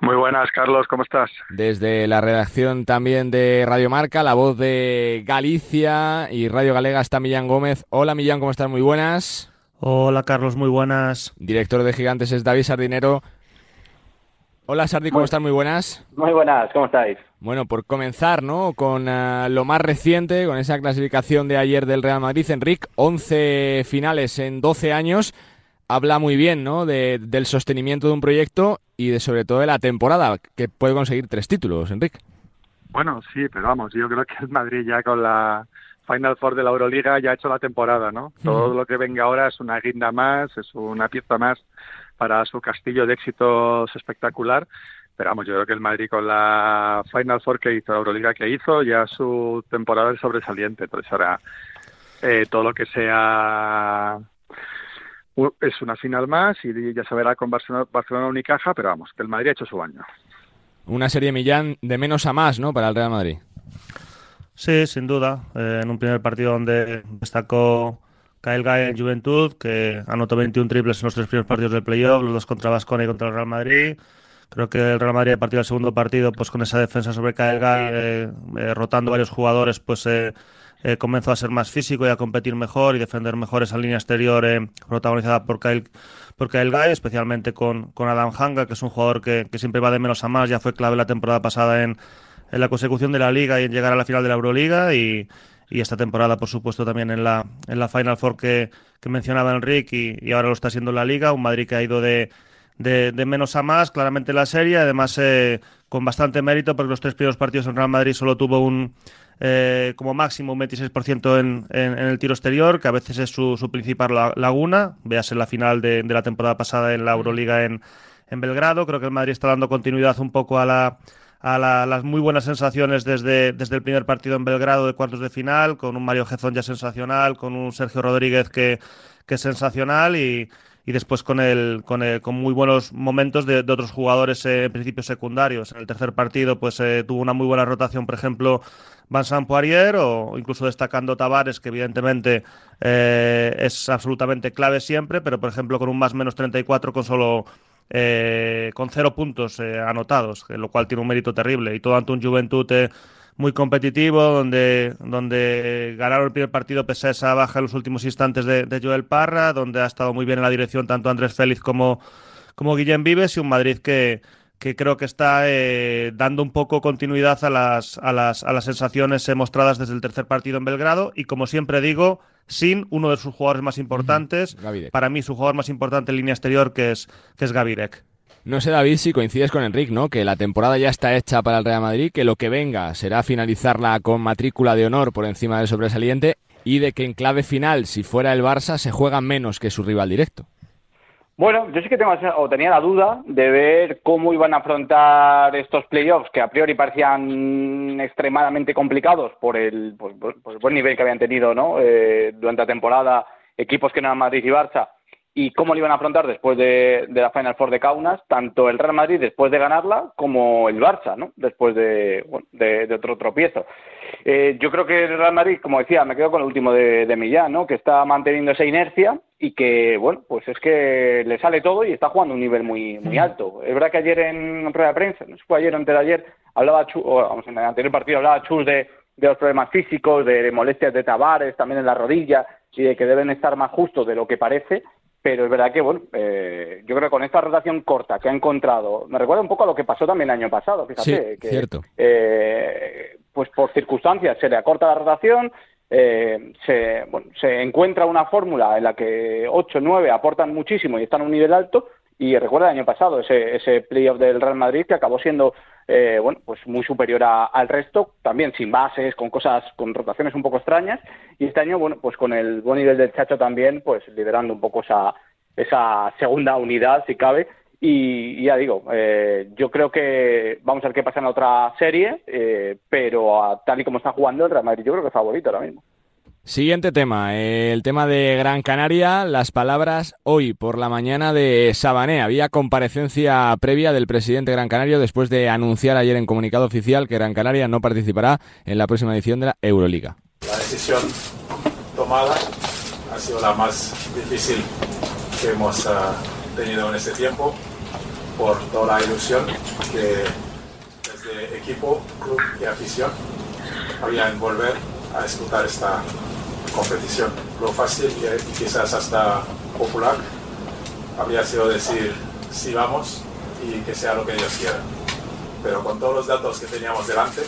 Muy buenas, Carlos, ¿cómo estás? Desde la redacción también de Radio Marca, la voz de Galicia y Radio Galega está Millán Gómez. Hola Millán, ¿cómo estás? Muy buenas. Hola Carlos, muy buenas. Director de Gigantes es David Sardinero. Hola Sardi, ¿cómo Muy- estás? Muy buenas. Muy buenas, ¿cómo estáis? Bueno, por comenzar, ¿no? Con ah, lo más reciente, con esa clasificación de ayer del Real Madrid, Enric, 11 finales en 12 años. Habla muy bien, ¿no? De- del sostenimiento de un proyecto y de sobre todo de la temporada, que puede conseguir tres títulos, Enric. Bueno, sí, pero vamos, yo creo que el Madrid ya con la Final Four de la Euroliga ya ha hecho la temporada, ¿no? Todo lo que venga ahora es una guinda más, es una pieza más para su castillo de éxitos espectacular. Pero vamos, yo creo que el Madrid con la Final Four que hizo, la Euroliga que hizo, ya su temporada es sobresaliente. Entonces ahora eh, todo lo que sea es una final más y ya se verá con Barcelona, Barcelona Unicaja, pero vamos, que el Madrid ha hecho su año. Una serie Millán de menos a más, ¿no? Para el Real Madrid. Sí, sin duda. Eh, en un primer partido donde destacó Kyle Guy en Juventud, que anotó 21 triples en los tres primeros partidos del playoff, los dos contra Basconia y contra el Real Madrid. Creo que el Real Madrid a partir del segundo partido, pues con esa defensa sobre Kyle Guy, eh, eh, rotando varios jugadores, pues comenzó a ser más físico y a competir mejor y defender mejor esa línea exterior protagonizada por Kyle, por Kyle Guy, especialmente con, con Adam Hanga, que es un jugador que, que siempre va de menos a más, ya fue clave la temporada pasada en, en la consecución de la liga y en llegar a la final de la Euroliga y, y esta temporada, por supuesto, también en la, en la Final Four que, que mencionaba Enrique y, ahora lo está haciendo en la liga, un Madrid que ha ido de, de, de menos a más, claramente en la serie, además eh, con bastante mérito porque los tres primeros partidos en Real Madrid solo tuvo un eh, como máximo un 26% en, en, en el tiro exterior, que a veces es su, su principal la- laguna, véase la final de, de la temporada pasada en la Euroliga en, en Belgrado, creo que el Madrid está dando continuidad un poco a la a la- las muy buenas sensaciones desde, desde el primer partido en Belgrado de cuartos de final, con un Mario Gezón ya sensacional, con un Sergio Rodríguez que, que es sensacional y, y después con el, con el- con muy buenos momentos de, otros jugadores eh, en principio secundarios. En el tercer partido pues eh, tuvo una muy buena rotación, por ejemplo, Vincent Poirier o incluso destacando Tavares, que evidentemente eh, es absolutamente clave siempre, pero por ejemplo con un más menos 34 con solo eh, con cero puntos eh, anotados, lo cual tiene un mérito terrible. Y todo ante un Juventud eh, muy competitivo, donde, donde ganaron el primer partido pese a esa baja en los últimos instantes de, Joel Parra, donde ha estado muy bien en la dirección tanto Andrés Félix como, como Guillem Vives y un Madrid que, que creo que está dando un poco continuidad a las, a, las, a las sensaciones eh, mostradas desde el tercer partido en Belgrado y como siempre digo, sin uno de sus jugadores más importantes, para mí su jugador más importante en línea exterior que es, que es Gavirek. No sé, David, si coincides con Enrique, ¿no? Que la temporada ya está hecha para el Real Madrid, que lo que venga será finalizarla con matrícula de honor por encima del sobresaliente y de que en clave final, si fuera el Barça, se juega menos que su rival directo. Bueno, yo sí que tengo, o tenía la duda de ver cómo iban a afrontar estos playoffs que a priori parecían extremadamente complicados por el, por buen nivel que habían tenido ¿no? Eh, durante la temporada equipos que no eran Madrid y Barça y cómo lo iban a afrontar después de, la Final Four de Kaunas, tanto el Real Madrid después de ganarla como el Barça, ¿no? Después de, de, otro tropiezo. Eh, yo creo que el Real Madrid, como decía, me quedo con el último de, de Millán, ¿no? Que está manteniendo esa inercia y que, bueno, pues es que le sale todo y está jugando a un nivel muy muy alto. Es verdad que ayer en prueba de prensa, no sé si fue ayer o antes de ayer, hablaba, Chus, o vamos, en el anterior partido hablaba Chus de, de los problemas físicos, de, molestias de Tavares, también en la rodilla, y de que deben estar más justos de lo que parece pero es verdad que, bueno, eh, yo creo que con esta rotación corta que ha encontrado, me recuerda un poco a lo que pasó también el año pasado, fíjate, que, cierto. Eh, pues por circunstancias se le acorta la rotación, eh, se, bueno, se encuentra una fórmula en la que 8, 9 aportan muchísimo y están a un nivel alto, y recuerda el año pasado ese, ese playoff del Real Madrid que acabó siendo eh, bueno pues muy superior al resto también sin bases con cosas con rotaciones un poco extrañas y este año bueno pues con el buen nivel del Chacho también pues liderando un poco esa esa segunda unidad si cabe y, ya digo eh, yo creo que vamos a ver qué pasa en la otra serie eh, pero tal y como está jugando el Real Madrid yo creo que es favorito ahora mismo Siguiente tema, el tema de Gran Canaria, las palabras hoy por la mañana de Sabané. Había comparecencia previa del presidente Gran Canario después de anunciar ayer en comunicado oficial que Gran Canaria no participará en la próxima edición de la Euroliga. La decisión tomada ha sido la más difícil que hemos ah, tenido en este tiempo por toda la ilusión que desde equipo, club y afición había en volver a disputar esta competición. Lo fácil y, quizás hasta popular habría sido decir sí vamos y que sea lo que ellos quieran. Pero con todos los datos que teníamos delante,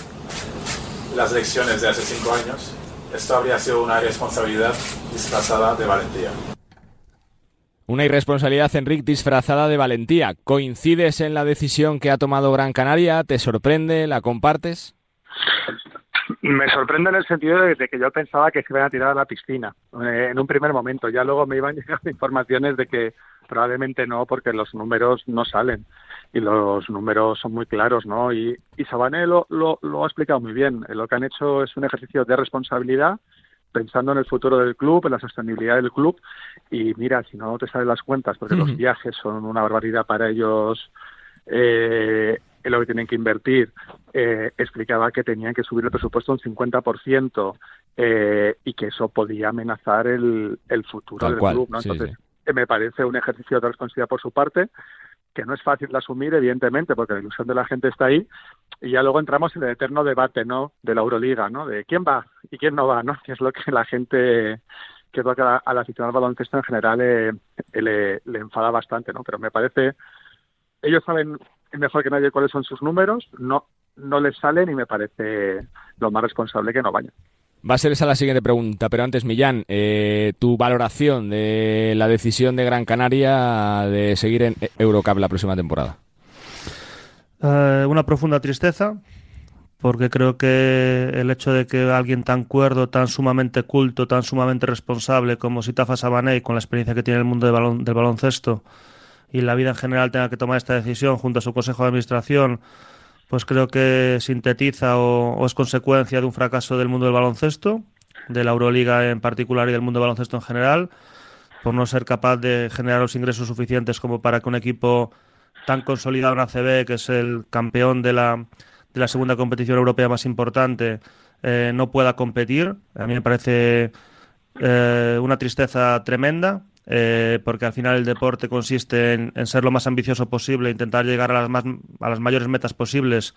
las lecciones de hace cinco años, esto habría sido una responsabilidad disfrazada de valentía. Una irresponsabilidad, Enrique, disfrazada de valentía. ¿Coincides en la decisión que ha tomado Gran Canaria? ¿Te sorprende? ¿La compartes? Me sorprende en el sentido de, que yo pensaba que se iban a tirar a la piscina eh, en un primer momento. Ya luego me iban llegando informaciones de que probablemente no, porque los números no salen y los números son muy claros, ¿no? Y, y Sabané lo, lo, ha explicado muy bien. Lo que han hecho es un ejercicio de responsabilidad pensando en el futuro del club, en la sostenibilidad del club. Y mira, si no te salen las cuentas, porque los viajes son una barbaridad para ellos eh, en lo que tienen que invertir, eh, explicaba que tenían que subir el presupuesto un 50% eh, y que eso podía amenazar el, el futuro del club. ¿no? Entonces, me parece un ejercicio de responsabilidad por su parte que no es fácil de asumir, evidentemente, porque la ilusión de la gente está ahí, y ya luego entramos en el eterno debate, ¿no?, de la Euroliga, ¿no?, de quién va y quién no va, ¿no?, que es lo que la gente, que es a, la al baloncesto en general le, le enfada bastante, ¿no?, pero me parece, ellos saben mejor que nadie cuáles son sus números, no, no les salen y me parece lo más responsable que no vayan. Va a ser esa la siguiente pregunta, pero antes, Millán, eh, tu valoración de la decisión de Gran Canaria de seguir en Eurocup la próxima temporada. Eh, una profunda tristeza, porque creo que el hecho de que alguien tan cuerdo, tan sumamente culto, tan sumamente responsable como Sitafa Sabané, con la experiencia que tiene el mundo del baloncesto, y la vida en general tenga que tomar esta decisión junto a su consejo de administración, pues creo que sintetiza o, es consecuencia de un fracaso del mundo del baloncesto, de la Euroliga en particular y del mundo del baloncesto en general, por no ser capaz de generar los ingresos suficientes como para que un equipo tan consolidado en ACB, que es el campeón de la, de la segunda competición europea más importante, eh, no pueda competir. A mí me parece eh, una tristeza tremenda eh, porque al final el deporte consiste en, en, ser lo más ambicioso posible, intentar llegar a las, más, a las mayores metas posibles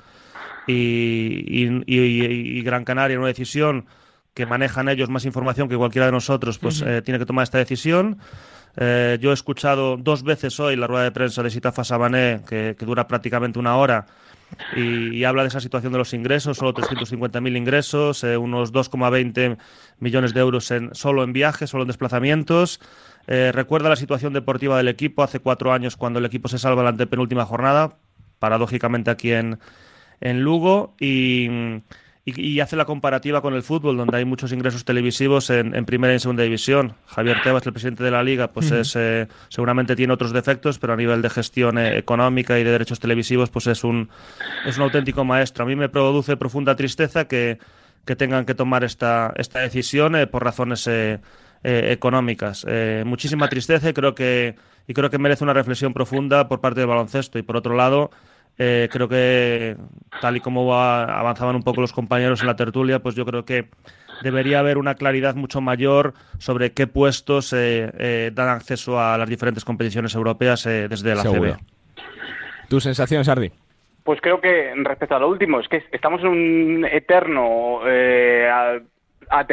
y, y, y, y Gran Canaria, una decisión que manejan ellos más información que cualquiera de nosotros, pues uh -huh. eh, tiene que tomar esta decisión. Eh, yo he escuchado dos veces hoy la rueda de prensa de Sitafa Sabané, que, que dura prácticamente una hora, y, y, habla de esa situación de los ingresos, solo 350.000 ingresos, eh, unos 2,20 millones de euros en, solo en viajes, solo en desplazamientos. Eh, recuerda la situación deportiva del equipo hace cuatro años cuando el equipo se salva la antepenúltima jornada, paradójicamente aquí en, en Lugo, y y, y, hace la comparativa con el fútbol, donde hay muchos ingresos televisivos en, en, primera y en segunda división. Javier Tebas, el presidente de la liga, pues uh -huh. es, eh, seguramente tiene otros defectos, pero a nivel de gestión eh, económica y de derechos televisivos, pues es un, es un auténtico maestro. A mí me produce profunda tristeza que, que tengan que tomar esta, esta decisión eh, por razones económicas. muchísima tristeza y creo que y creo que merece una reflexión profunda por parte del baloncesto. Y por otro lado, eh, creo que, tal y como avanzaban un poco los compañeros en la tertulia, pues yo creo que debería haber una claridad mucho mayor sobre qué puestos eh, eh, dan acceso a las diferentes competiciones europeas eh, desde la CB. ¿Tus sensaciones, Ardi? Pues creo que respecto a lo último, es que estamos en un eterno eh, a, a,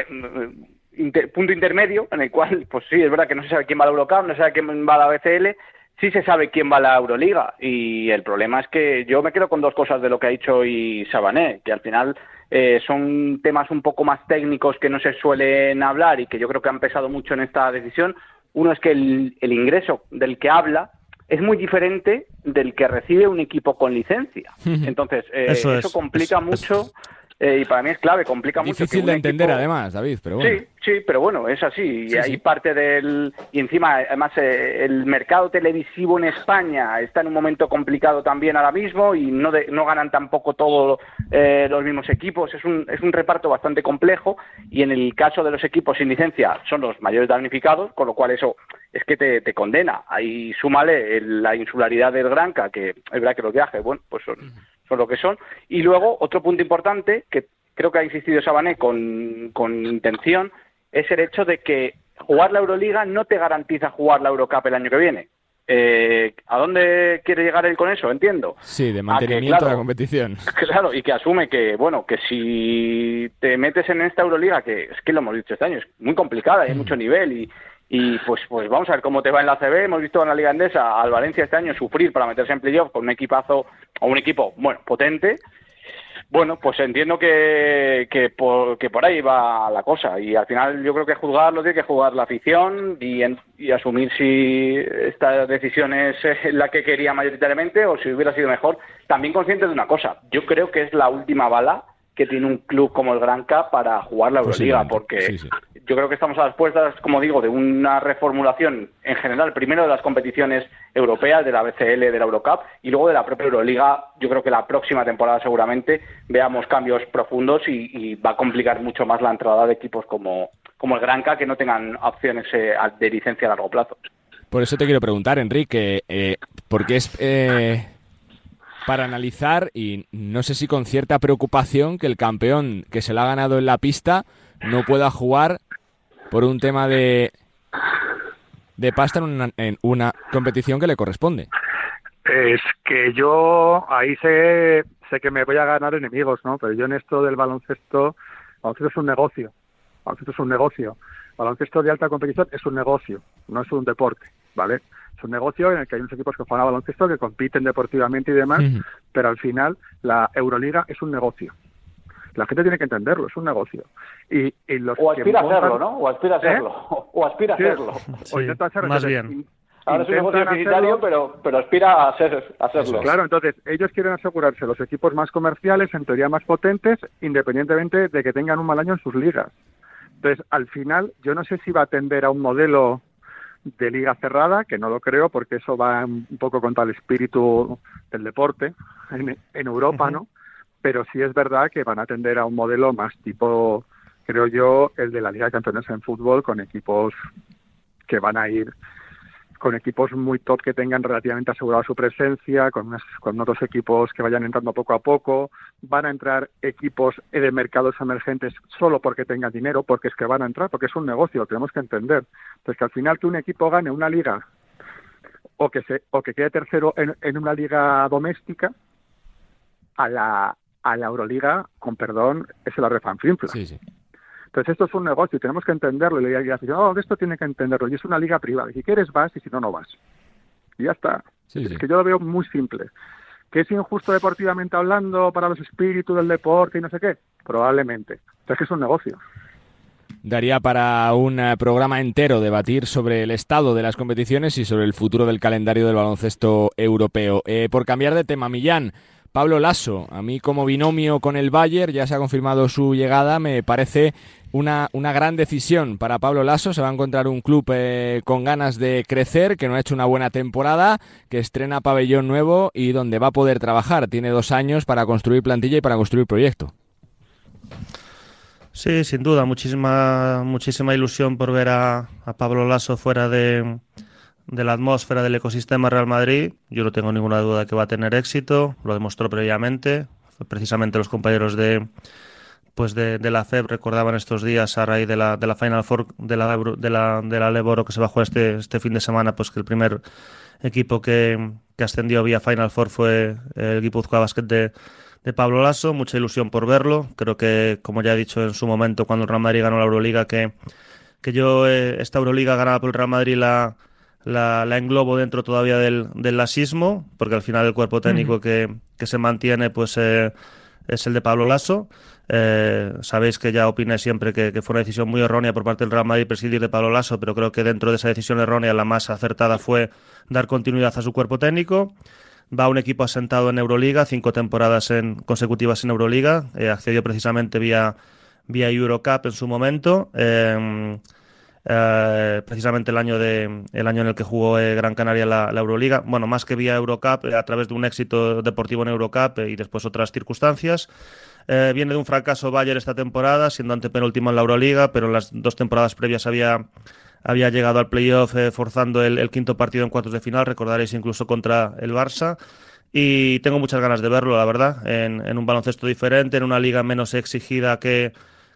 inter, punto intermedio en el cual, pues sí, es verdad que no se sabe quién va a la Eurocup, no se sabe quién va a la BCL, sí se sabe quién va a la Euroliga y el problema es que yo me quedo con dos cosas de lo que ha dicho hoy Sabané, que al final eh, son temas un poco más técnicos que no se suelen hablar y que yo creo que han pesado mucho en esta decisión. Uno es que el, el ingreso del que habla es muy diferente del que recibe un equipo con licencia. Entonces, eh, eso, es, eso, complica es, mucho es... Eh, y para mí es clave, complica Difícil mucho. Difícil de entender equipo... además, David, pero bueno. Sí, sí, pero bueno, es así. Sí, y hay sí. parte del... Y encima, además, eh, el mercado televisivo en España está en un momento complicado también ahora mismo y no, de, no ganan tampoco todos eh, los mismos equipos. Es un, es un reparto bastante complejo y en el caso de los equipos sin licencia son los mayores damnificados, con lo cual eso es que te, te condena. Ahí súmale el, la insularidad del Granca, que es verdad que los viajes, bueno, pues son... Uh -huh son lo que son. Y luego, otro punto importante, que creo que ha insistido Sabané con, con intención, es el hecho de que jugar la Euroliga no te garantiza jugar la Eurocup el año que viene. Eh, ¿A dónde quiere llegar él con eso? Entiendo. Sí, de mantenimiento que, claro, de la competición. Claro, y que asume que, bueno, que si te metes en esta Euroliga, que es que lo hemos dicho este año, es muy complicada, hay mm. mucho nivel y, y pues pues vamos a ver cómo te va en la CB. Hemos visto en la Liga Andesa al Valencia este año sufrir para meterse en playoff con un equipazo o un equipo, bueno, potente. Bueno, pues entiendo que, que, por, que por ahí va la cosa y al final yo creo que juzgarlo tiene que jugar la afición y, en, y asumir si esta decisión es la que quería mayoritariamente o si hubiera sido mejor. También consciente de una cosa, yo creo que es la última bala que tiene un club como el Granca para jugar la Euroliga, porque sí, sí. yo creo que estamos a las puertas, como digo, de una reformulación en general, primero de las competiciones europeas, de la BCL, de la Eurocup, y luego de la propia Euroliga. Yo creo que la próxima temporada seguramente veamos cambios profundos y, y va a complicar mucho más la entrada de equipos como, como el Granca, que no tengan opciones eh, de licencia a largo plazo. Por eso te quiero preguntar, Enrique, eh, ¿por qué es... Eh para analizar y no sé si con cierta preocupación que el campeón que se la ha ganado en la pista no pueda jugar por un tema de de pasta en una, en una competición que le corresponde. Es que yo ahí sé, sé que me voy a ganar enemigos, ¿no? Pero yo en esto del baloncesto, baloncesto es un negocio, baloncesto es un negocio, baloncesto de alta competición es un negocio, no es un deporte, ¿vale? Un negocio en el que hay unos equipos que juegan a baloncesto, que compiten deportivamente y demás, uh -huh. pero al final la Euroliga es un negocio. La gente tiene que entenderlo, es un negocio. Y, y los o aspira a hacerlo, ¿no? O aspira a hacerlo. ¿Eh? O aspira a hacerlo. Sí. O intenta hacerlo. Más bien. Ahora es un negocio deficitario, pero, pero aspira a, ser, a hacerlo. Claro, entonces ellos quieren asegurarse los equipos más comerciales, en teoría más potentes, independientemente de que tengan un mal año en sus ligas. Entonces, al final, yo no sé si va a tender a un modelo de liga cerrada, que no lo creo porque eso va un poco contra el espíritu del deporte en, en Europa, uh -huh. ¿no? Pero sí es verdad que van a tender a un modelo más tipo, creo yo, el de la Liga de Campeones en fútbol, con equipos que van a ir con equipos muy top que tengan relativamente asegurada su presencia, con, con otros equipos que vayan entrando poco a poco. Van a entrar equipos de mercados emergentes solo porque tengan dinero, porque es que van a entrar, porque es un negocio, lo tenemos que entender. Entonces, que al final que un equipo gane una liga o que, se, o que quede tercero en, en una liga doméstica, a la, a la Euroliga, con perdón, es la refanflinfla. Sí, sí. Entonces esto es un negocio y tenemos que entenderlo. Y la oh, esto tiene que entenderlo. Y es una liga privada. Si quieres vas y si no, no vas. Y ya está. es que yo lo veo muy simple. ¿Que es injusto deportivamente hablando para los espíritus del deporte y no sé qué? Probablemente. Pero es que es un negocio. Daría para un eh, programa entero debatir sobre el estado de las competiciones y sobre el futuro del calendario del baloncesto europeo. Eh, por cambiar de tema, Millán, Pablo Lasso, a mí como binomio con el Bayern, ya se ha confirmado su llegada, me parece una, una gran decisión para Pablo Lasso. Se va a encontrar un club eh, con ganas de crecer, que no ha hecho una buena temporada, que estrena pabellón nuevo y donde va a poder trabajar. Tiene dos años para construir plantilla y para construir proyecto. Sí, sin duda, muchísima, muchísima ilusión por ver a, a Pablo Lasso fuera de, de la atmósfera del ecosistema Real Madrid. Yo no tengo ninguna duda que va a tener éxito, lo demostró previamente. Precisamente los compañeros de pues de, la FEB recordaban estos días a raíz de la, de la Final Four de la, de la, de la Leboro que se bajó este, este fin de semana, pues que el primer equipo que, que ascendió vía Final Four fue el Guipúzcoa Basket de, de Pablo Lasso. Mucha ilusión por verlo. Creo que, como ya he dicho en su momento cuando el Real Madrid ganó la Euroliga, que, que yo eh, esta Euroliga ganada por el Real Madrid la la, la englobo dentro todavía del, del, lasismo, porque al final el cuerpo técnico que, que, se mantiene pues eh, es el de Pablo Lasso. Eh, sabéis que ya opiné siempre que, que, fue una decisión muy errónea por parte del Real Madrid presidir de Pablo Lasso, pero creo que dentro de esa decisión errónea la más acertada fue dar continuidad a su cuerpo técnico. Va un equipo asentado en Euroliga, cinco temporadas en, consecutivas en Euroliga. Eh, accedió precisamente vía, vía Eurocup en su momento. Eh, eh, precisamente el año, de, el año en el que jugó eh, Gran Canaria la, la, Euroliga, bueno, más que vía Eurocup, eh, a través de un éxito deportivo en Eurocup y después otras circunstancias. viene de un fracaso Bayern esta temporada, siendo antepenúltimo en la Euroliga, pero en las dos temporadas previas había, había llegado al playoff forzando el, quinto partido en cuartos de final, recordaréis incluso contra el Barça. Y tengo muchas ganas de verlo, la verdad, en un baloncesto diferente, en una liga menos exigida que,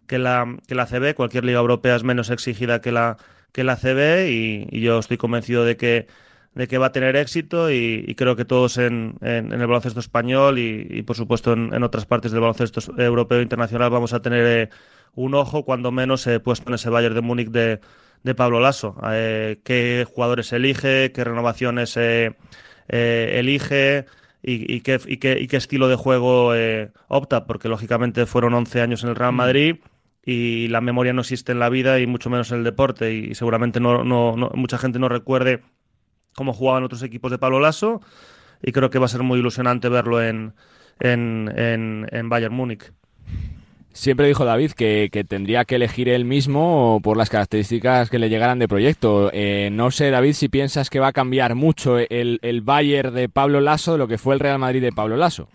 que la, que la CB. Cualquier liga europea es menos exigida que la, que la CB y, yo estoy convencido de que, de que va a tener éxito y, creo que todos en, en, el baloncesto español y, por supuesto en, otras partes del baloncesto europeo e internacional vamos a tener eh, un ojo cuando menos eh, puesto en ese Bayern de Múnich de, de Pablo Lasso. Eh, qué jugadores elige, qué renovaciones eh, elige y, qué, y, qué, y, qué, estilo de juego opta, porque lógicamente fueron 11 años en el Real mm. Y la memoria no existe en la vida y mucho menos en el deporte y seguramente no, no, mucha gente no recuerde cómo jugaban otros equipos de Pablo Lasso y creo que va a ser muy ilusionante verlo en, en, en, Bayern Múnich. Siempre dijo David que, que, tendría que elegir él mismo por las características que le llegaran de proyecto. Eh, no sé, David, si piensas que va a cambiar mucho el, el Bayern de Pablo Lasso de lo que fue el Real Madrid de Pablo Lasso.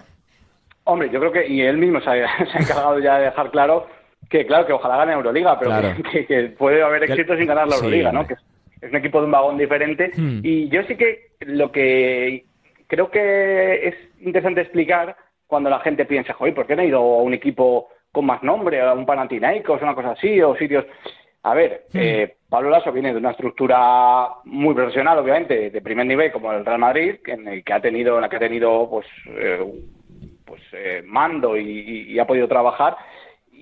Hombre, yo creo que, y él mismo se ha, se ha encargado ya de dejar claro que claro, que ojalá gane Euroliga, pero que, puede haber éxito sin ganar la Euroliga, ¿no? Que es, un equipo de un vagón diferente. Hmm. Y yo sí que lo que creo que es interesante explicar cuando la gente piensa, joder, ¿por qué no ha ido a un equipo con más nombre, a un Panathinaikos, una cosa así, o sitios... A ver, hmm. eh, Pablo Lasso viene de una estructura muy profesional, obviamente, de primer nivel, como el Real Madrid, en el que ha tenido, en la que ha tenido, pues, eh, pues eh, mando y, ha podido trabajar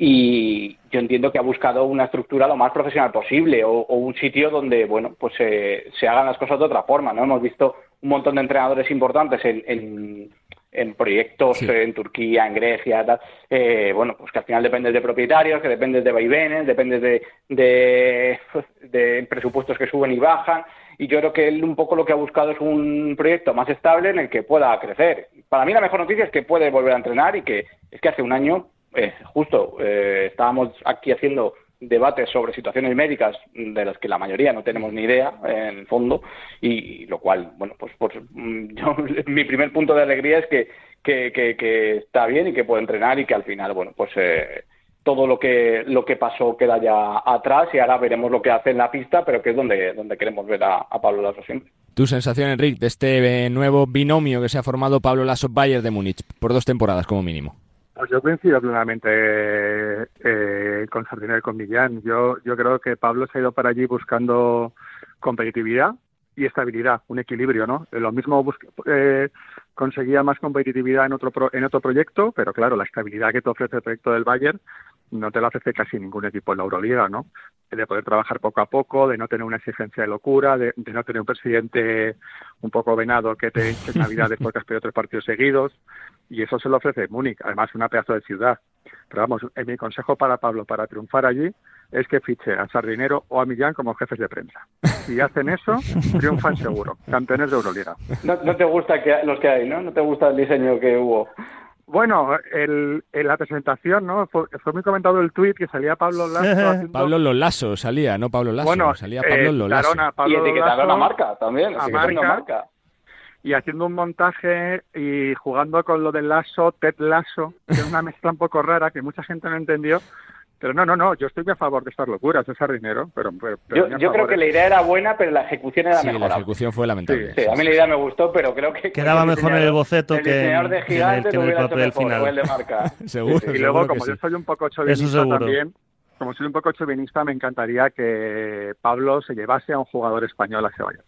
y yo entiendo que ha buscado una estructura lo más profesional posible o, un sitio donde bueno pues se hagan las cosas de otra forma no hemos visto un montón de entrenadores importantes en, en, proyectos en Turquía en Grecia tal. Eh, bueno pues que al final dependes de propietarios que dependes de vaivenes dependes de, de, de presupuestos que suben y bajan. Y yo creo que él un poco lo que ha buscado es un proyecto más estable en el que pueda crecer. Para mí la mejor noticia es que puede volver a entrenar y que es que hace un año eh, justo eh, estábamos aquí haciendo debates sobre situaciones médicas de las que la mayoría no tenemos ni idea en el fondo y lo cual bueno pues, pues mm, yo mi primer punto de alegría es que, que, está bien y que puede entrenar y que al final bueno pues eh, todo lo que lo que pasó queda ya atrás y ahora veremos lo que hace en la pista pero que es donde donde queremos ver a, a Pablo Lasso siempre Tu sensación, Enrique, de este eh, nuevo binomio que se ha formado Pablo Lasso Bayern de Múnich por dos temporadas como mínimo. Pues yo coincido plenamente eh, con Sardinero y con Millán. Yo, yo creo que Pablo se ha ido para allí buscando competitividad y estabilidad, un equilibrio, ¿no? Lo mismo eh, conseguía más competitividad en otro en otro proyecto, pero claro, la estabilidad que te ofrece el proyecto del Bayern no te la ofrece casi ningún equipo en la Euroliga, ¿no? De poder trabajar poco a poco, de no tener una exigencia de locura, de, no tener un presidente un poco venado que te eche navidades porque has perdido tres partidos seguidos, y eso se lo ofrece Múnich, además una pedazo de ciudad. Pero vamos, mi consejo para Pablo para triunfar allí es que fiche a Sardinero o a Millán como jefes de prensa. Si hacen eso, triunfan seguro, campeones de Euroliga. No, te gusta que, los que hay, ¿no? No te gusta el diseño que hubo. Bueno, el, en la presentación, ¿no? Fue, muy comentado el tuit que salía Pablo Lasso. Pablo Lolaso salía, no Pablo Lasso. Bueno, salía Pablo eh, Lolaso. y etiquetaron a marca también. A marca, Y haciendo un montaje y jugando con lo del Lasso, Ted Lasso, que es una mezcla un poco rara que mucha gente no entendió pero no, no, no, yo estoy a favor de estas locuras, de ese dinero, pero... yo, creo que la idea era buena, pero la ejecución era mejor. la ejecución fue lamentable. Sí, a mí la idea me gustó, pero creo que... Quedaba mejor en el boceto que, en, el, que en el papel final. de marca. seguro, Y luego, como yo soy un poco chauvinista también, como soy un poco chauvinista, me encantaría que Pablo se llevase a un jugador español a Sevilla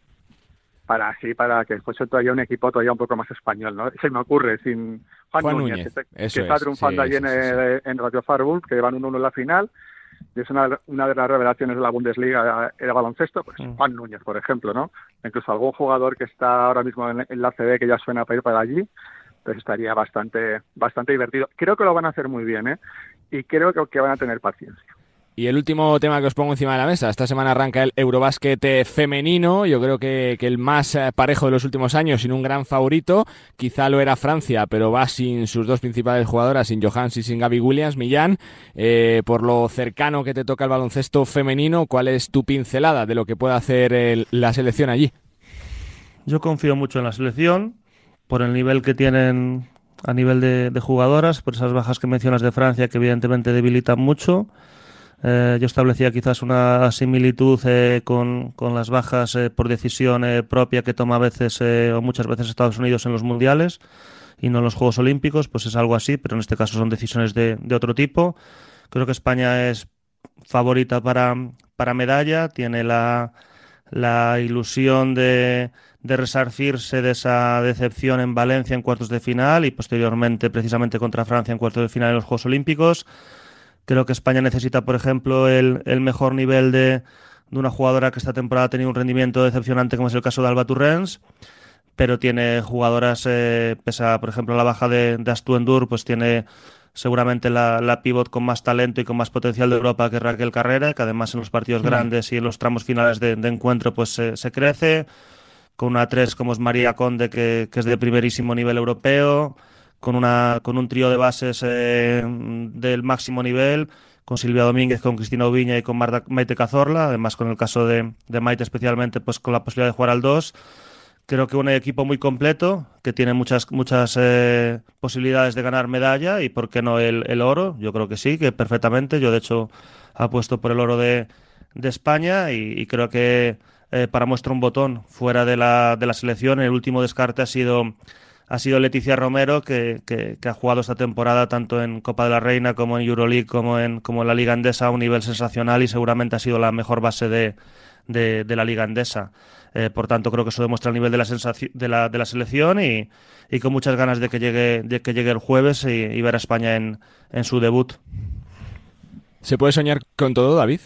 para así para que fuese todavía un equipo todavía un poco más español, ¿no? Se me ocurre sin Juan, Núñez, que, está triunfando allí en, Radio Farbul, que llevan un 1 en la final, y es una, una de las revelaciones de la Bundesliga el baloncesto, pues mm. Juan Núñez, por ejemplo, ¿no? Incluso algún jugador que está ahora mismo en, la CB que ya suena para ir para allí, pues estaría bastante bastante divertido. Creo que lo van a hacer muy bien, ¿eh? Y creo que van a tener paciencia. Y el último tema que os pongo encima de la mesa, esta semana arranca el Eurobásquet eh, femenino, yo creo que, el más eh, parejo de los últimos años, sin un gran favorito, quizá lo era Francia, pero va sin sus dos principales jugadoras, sin Johans y sin Gaby Williams, Millán, eh, por lo cercano que te toca el baloncesto femenino, ¿cuál es tu pincelada de lo que puede hacer la selección allí? Yo confío mucho en la selección, por el nivel que tienen a nivel de, de jugadoras, por esas bajas que mencionas de Francia, que evidentemente debilitan mucho. Eh, yo establecía quizás una similitud eh, con, con, las bajas eh, por decisión propia que toma a veces o muchas veces Estados Unidos en los mundiales y no en los Juegos Olímpicos, pues es algo así, pero en este caso son decisiones de, de otro tipo. Creo que España es favorita para, para medalla, tiene la, la ilusión de, de resarcirse de esa decepción en Valencia en cuartos de final y posteriormente precisamente contra Francia en cuartos de final en los Juegos Olímpicos. Creo que España necesita, por ejemplo, el, el mejor nivel de, de, una jugadora que esta temporada ha tenido un rendimiento decepcionante, como es el caso de Alba Turrens, pero tiene jugadoras, eh, pesa, por ejemplo, la baja de, de Astuendur, pues tiene seguramente la, la, pivot con más talento y con más potencial de Europa que Raquel Carrera, que además en los partidos grandes y en los tramos finales de, de encuentro pues se, se, crece, con una tres como es María Conde, que, que es de primerísimo nivel europeo, con, una, con un trío de bases eh, del máximo nivel, con Silvia Domínguez, con Cristina Oviña y con Maite Cazorla, además con el caso de, de Maite especialmente, pues con la posibilidad de jugar al 2. Creo que un equipo muy completo, que tiene muchas, muchas eh, posibilidades de ganar medalla y, ¿por qué no, el, el, oro? Yo creo que sí, que perfectamente. Yo, de hecho, apuesto por el oro de, de España y, y, creo que eh, para muestra un botón fuera de la, de la selección, el último descarte ha sido ha sido Leticia Romero, que, que, ha jugado esta temporada tanto en Copa de la Reina como en Euroleague, como en, como en la Liga Andesa a un nivel sensacional y seguramente ha sido la mejor base de, de, la Liga Andesa. Eh, por tanto, creo que eso demuestra el nivel de la, de la, de la selección y, y, con muchas ganas de que llegue, de que llegue el jueves y, ver a España en, en su debut. ¿Se puede soñar con todo, David?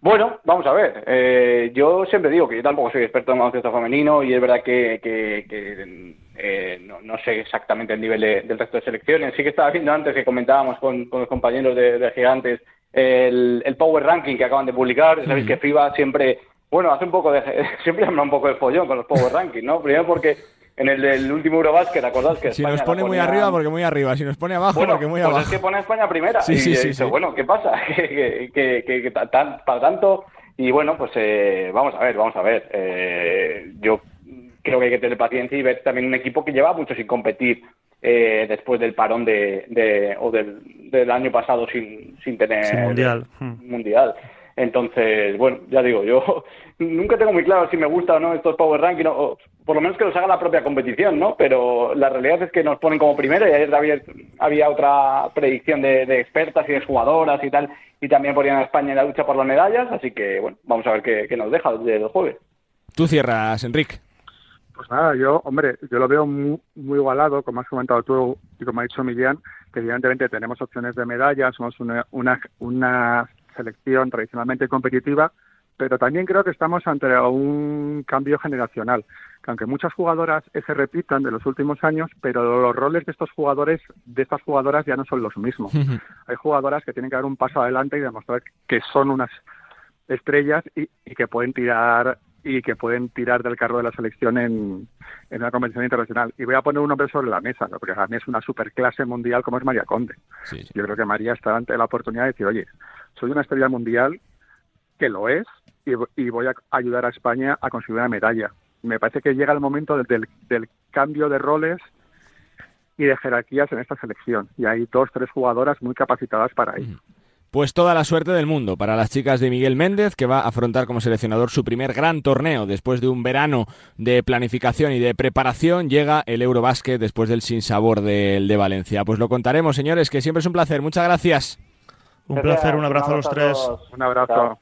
Bueno, vamos a ver. Eh, yo siempre digo que yo tampoco soy experto en baloncesto femenino y es verdad que, que, que eh, no, no, sé exactamente el nivel del resto de selecciones. Sí que estaba viendo antes que comentábamos con, con los compañeros de, de Gigantes el, el, Power Ranking que acaban de publicar. Sabéis que FIBA siempre, bueno, hace un poco de, siempre llama un poco de follón con los Power Ranking, ¿no? Primero porque en el del último Eurobasket, ¿acordás que Si nos pone muy arriba, porque muy arriba. Si nos pone abajo, porque muy pues abajo. es que pone España primera. Sí, y sí, sí, dice, bueno, ¿qué pasa? que, que, que, que tan, para tanto... Y bueno, pues eh, vamos a ver, vamos a ver. Eh, yo creo que hay que tener paciencia y ver también un equipo que lleva mucho sin competir eh, después del parón de, de o del, del, año pasado sin, sin tener mundial. mundial. Entonces, bueno, ya digo, yo nunca tengo muy claro si me gusta o no estos Power Ranking, o por lo menos que los haga la propia competición, ¿no? Pero la realidad es que nos ponen como primero y ayer había, había otra predicción de, expertas y de jugadoras y tal, y también ponían a España en la lucha por las medallas, así que, bueno, vamos a ver qué, nos deja desde el jueves. Tú cierras, Enrique. Pues nada, yo, hombre, yo lo veo muy, muy igualado, como has comentado tú y como ha dicho Millán, que evidentemente tenemos opciones de medallas, somos una, una, una selección tradicionalmente competitiva, pero también creo que estamos ante un cambio generacional, que aunque muchas jugadoras se repitan de los últimos años, pero los roles de estos jugadores, de estas jugadoras ya no son los mismos. Hay jugadoras que tienen que dar un paso adelante y demostrar que son unas estrellas y, que pueden tirar y que pueden tirar del carro de la selección en, una competición internacional. Y voy a poner un nombre sobre la mesa, porque a mí es una superclase mundial como es María Conde. Yo creo que María está ante la oportunidad de decir, oye, soy una estrella mundial que lo es y, voy a ayudar a España a conseguir una medalla. Me parece que llega el momento del, cambio de roles y de jerarquías en esta selección. Y hay dos, tres jugadoras muy capacitadas para ello. Pues toda la suerte del mundo para las chicas de Miguel Méndez, que va a afrontar como seleccionador su primer gran torneo después de un verano de planificación y de preparación. Llega el Eurobásquet después del sinsabor del de Valencia. Pues lo contaremos, señores, que siempre es un placer. Muchas gracias. Un placer, un abrazo a los tres. Un abrazo.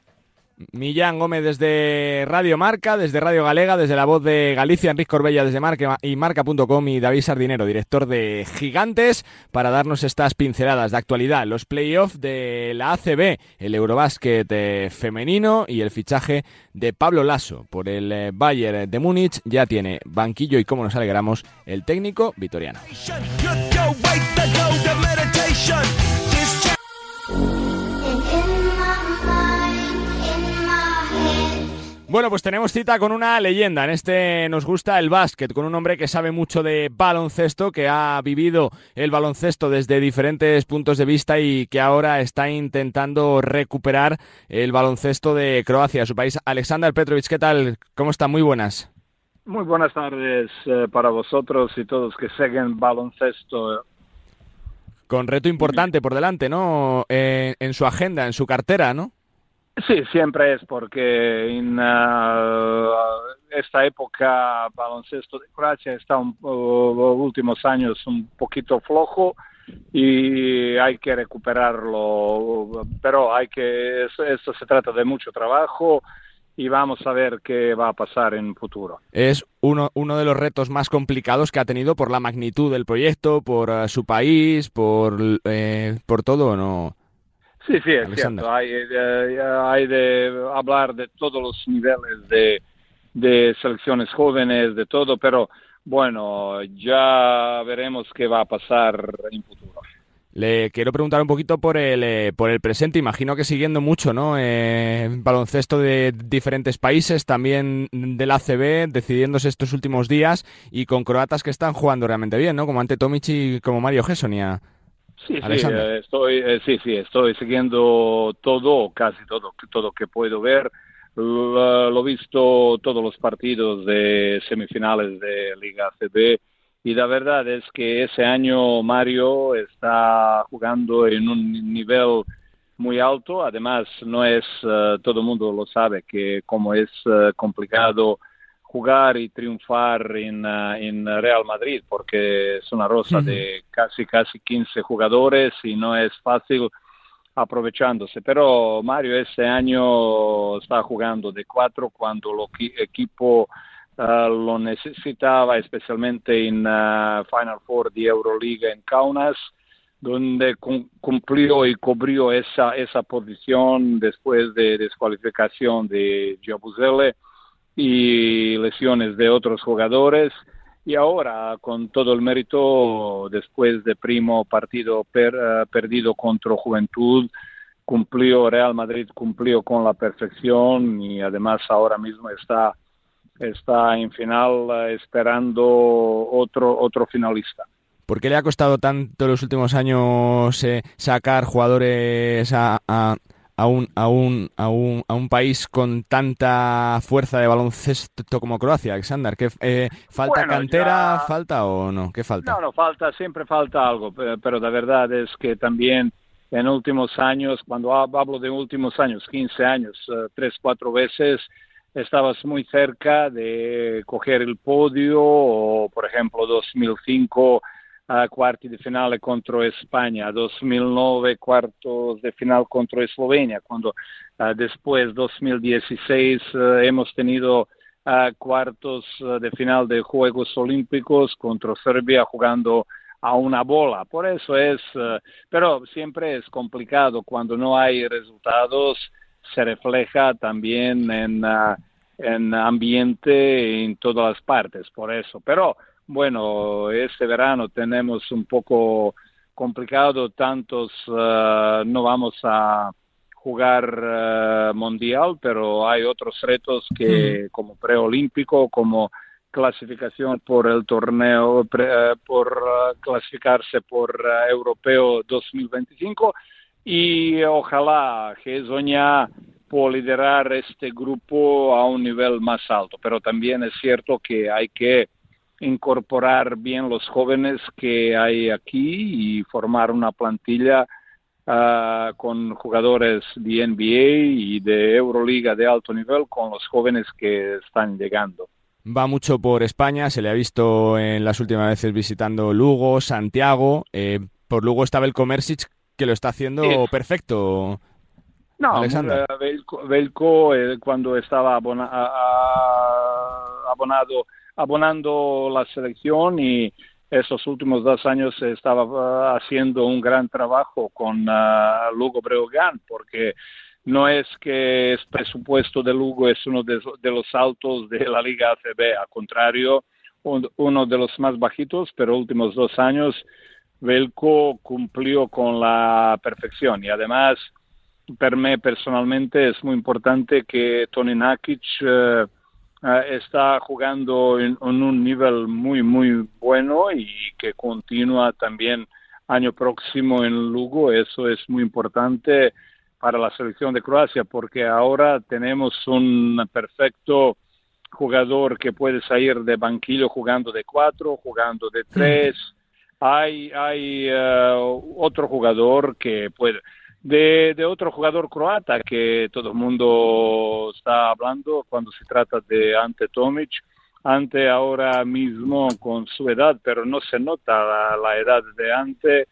Millán Gómez desde Radio Marca, desde Radio Galega, desde la voz de Galicia, Enrique Corbella desde Marca y Marca.com y David Sardinero, director de Gigantes, para darnos estas pinceladas de actualidad, los playoffs de la ACB, el Eurobásquet eh, femenino y el fichaje de Pablo Lasso por el eh, Bayern de Múnich. Ya tiene banquillo y cómo nos alegramos el técnico vitoriano. Bueno, pues tenemos cita con una leyenda. En este nos gusta el básquet, con un hombre que sabe mucho de baloncesto, que ha vivido el baloncesto desde diferentes puntos de vista y que ahora está intentando recuperar el baloncesto de Croacia, su país. Alexander Petrovic, ¿qué tal? ¿Cómo está? Muy buenas. Muy buenas tardes eh, para vosotros y todos que siguen baloncesto. Con reto importante por delante, ¿no? Eh, en su agenda, en su cartera, ¿no? Sí, siempre es porque en uh, esta época baloncesto de Croacia está un, uh, últimos años un poquito flojo y hay que recuperarlo, pero hay que esto se trata de mucho trabajo y vamos a ver qué va a pasar en futuro. Es uno, uno de los retos más complicados que ha tenido por la magnitud del proyecto, por uh, su país, por, eh, por todo, ¿no? Sí, sí, es cierto. Hay, eh, hay, de hablar de todos los niveles de, de selecciones jóvenes, de todo, pero bueno, ya veremos qué va a pasar en futuro. Le quiero preguntar un poquito por el, eh, por el presente. Imagino que siguiendo mucho, ¿no? Eh, baloncesto de diferentes países, también del ACB, decidiéndose estos últimos días y con croatas que están jugando realmente bien, ¿no? Como ante Tomic y como Mario Gessonia. Sí, sí, eh, estoy, eh, sí, sí, estoy siguiendo todo, casi todo, todo que puedo ver. Lo, he visto todos los partidos de semifinales de Liga CB y la verdad es que ese año Mario está jugando en un nivel muy alto. Además, no es, eh, todo el mundo lo sabe, que como es complicado jugar y triunfar en, ah, en, Real Madrid porque es una rosa de casi casi 15 jugadores y no es fácil aprovechándose. Pero Mario este año está jugando de cuatro cuando el equipo ah, lo necesitaba, especialmente en uh, Final Four de Euroliga en Kaunas, donde cumplió y cubrió esa, esa posición después de descualificación de Giabuzele y lesiones de otros jugadores. Y ahora con todo el mérito después de primo partido eh, perdido contra Juventud cumplió Real Madrid cumplió con la perfección y además ahora mismo está está en final eh, esperando otro otro finalista. ¿Por qué le ha costado tanto los últimos años eh, sacar jugadores a un, a un, a un, a un país con tanta fuerza de baloncesto como Croacia, Alexander? ¿Qué, eh, ¿Falta cantera? ¿Falta o no? ¿Qué falta? No, no, falta, siempre falta algo, pero, la verdad es que también en últimos años, cuando hablo de últimos años, 15 años, eh, tres, cuatro veces, estabas muy cerca de coger el podio o, por ejemplo, 2005 a de final contra España, 2009 cuartos de final contra Eslovenia, cuando uh, después 2016 uh, hemos tenido uh, cuartos de final de Juegos Olímpicos contra Serbia jugando a una bola. Por eso es, pero siempre es complicado cuando no hay resultados, se refleja también en, en ambiente en todas las partes, por eso. Pero bueno, este verano tenemos un poco complicado, tantos uh, no vamos a jugar uh, mundial, pero hay otros retos que como preolímpico, como clasificación por el torneo, pre, uh, por clasificarse por europeo 2025 y ojalá que Zoña pueda liderar este grupo a un nivel más alto, pero también es cierto que hay que incorporar bien los jóvenes que hay aquí y formar una plantilla uh, con jugadores de NBA y de Euroliga de alto nivel con los jóvenes que están llegando. Va mucho por España, se le ha visto en las últimas veces visitando Lugo, Santiago. Eh, por Lugo está el Comercic, que lo está haciendo perfecto. No, Alexander. Belco, eh, cuando estaba abonado abonando la selección y esos últimos dos años estaba uh, haciendo un gran trabajo con uh, Lugo Breogán porque no es que el presupuesto de Lugo es uno de, los altos de la Liga ACB, al contrario, uno de los más bajitos, pero últimos dos años Velco cumplió con la perfección. Y además para mí personalmente es muy importante que Tony Nakic uh, Ah, está jugando en, un nivel muy, muy bueno y que continúa también año próximo en Lugo. Eso es muy importante para la selección de Croacia porque ahora tenemos un perfecto jugador que puede salir de banquillo jugando de cuatro, jugando de tres. Hay, hay eh, otro jugador que puede de, de, otro jugador croata que todo el mundo está hablando cuando se trata de Ante Tomic. Ante ahora mismo con su edad, pero no se nota la, edad de Ante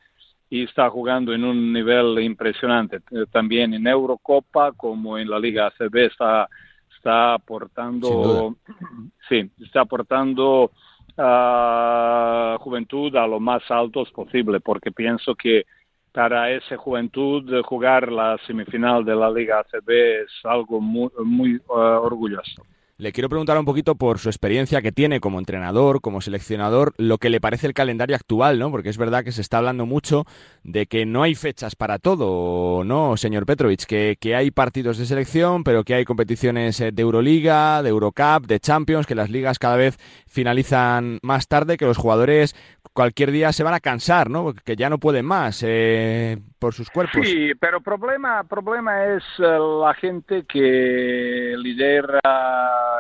y está jugando en un nivel impresionante. También en Eurocopa como en la Liga ACB está, está aportando, sí, está aportando uh, juventud a lo más altos posible, porque pienso que para esa juventud jugar la semifinal de la Liga ACB es algo muy, muy uh, orgulloso. Le quiero preguntar un poquito por su experiencia que tiene como entrenador, como seleccionador, lo que le parece el calendario actual, ¿no? Porque es verdad que se está hablando mucho de que no hay fechas para todo, ¿no, señor Petrovic? Que, que hay partidos de selección, pero que hay competiciones eh, de Euroliga, de Eurocup, de Champions, que las ligas cada vez finalizan más tarde, que los jugadores cualquier día se van a cansar, ¿no? Que ya no pueden más eh, por sus cuerpos. Sí, pero problema problema es eh, la gente que lidera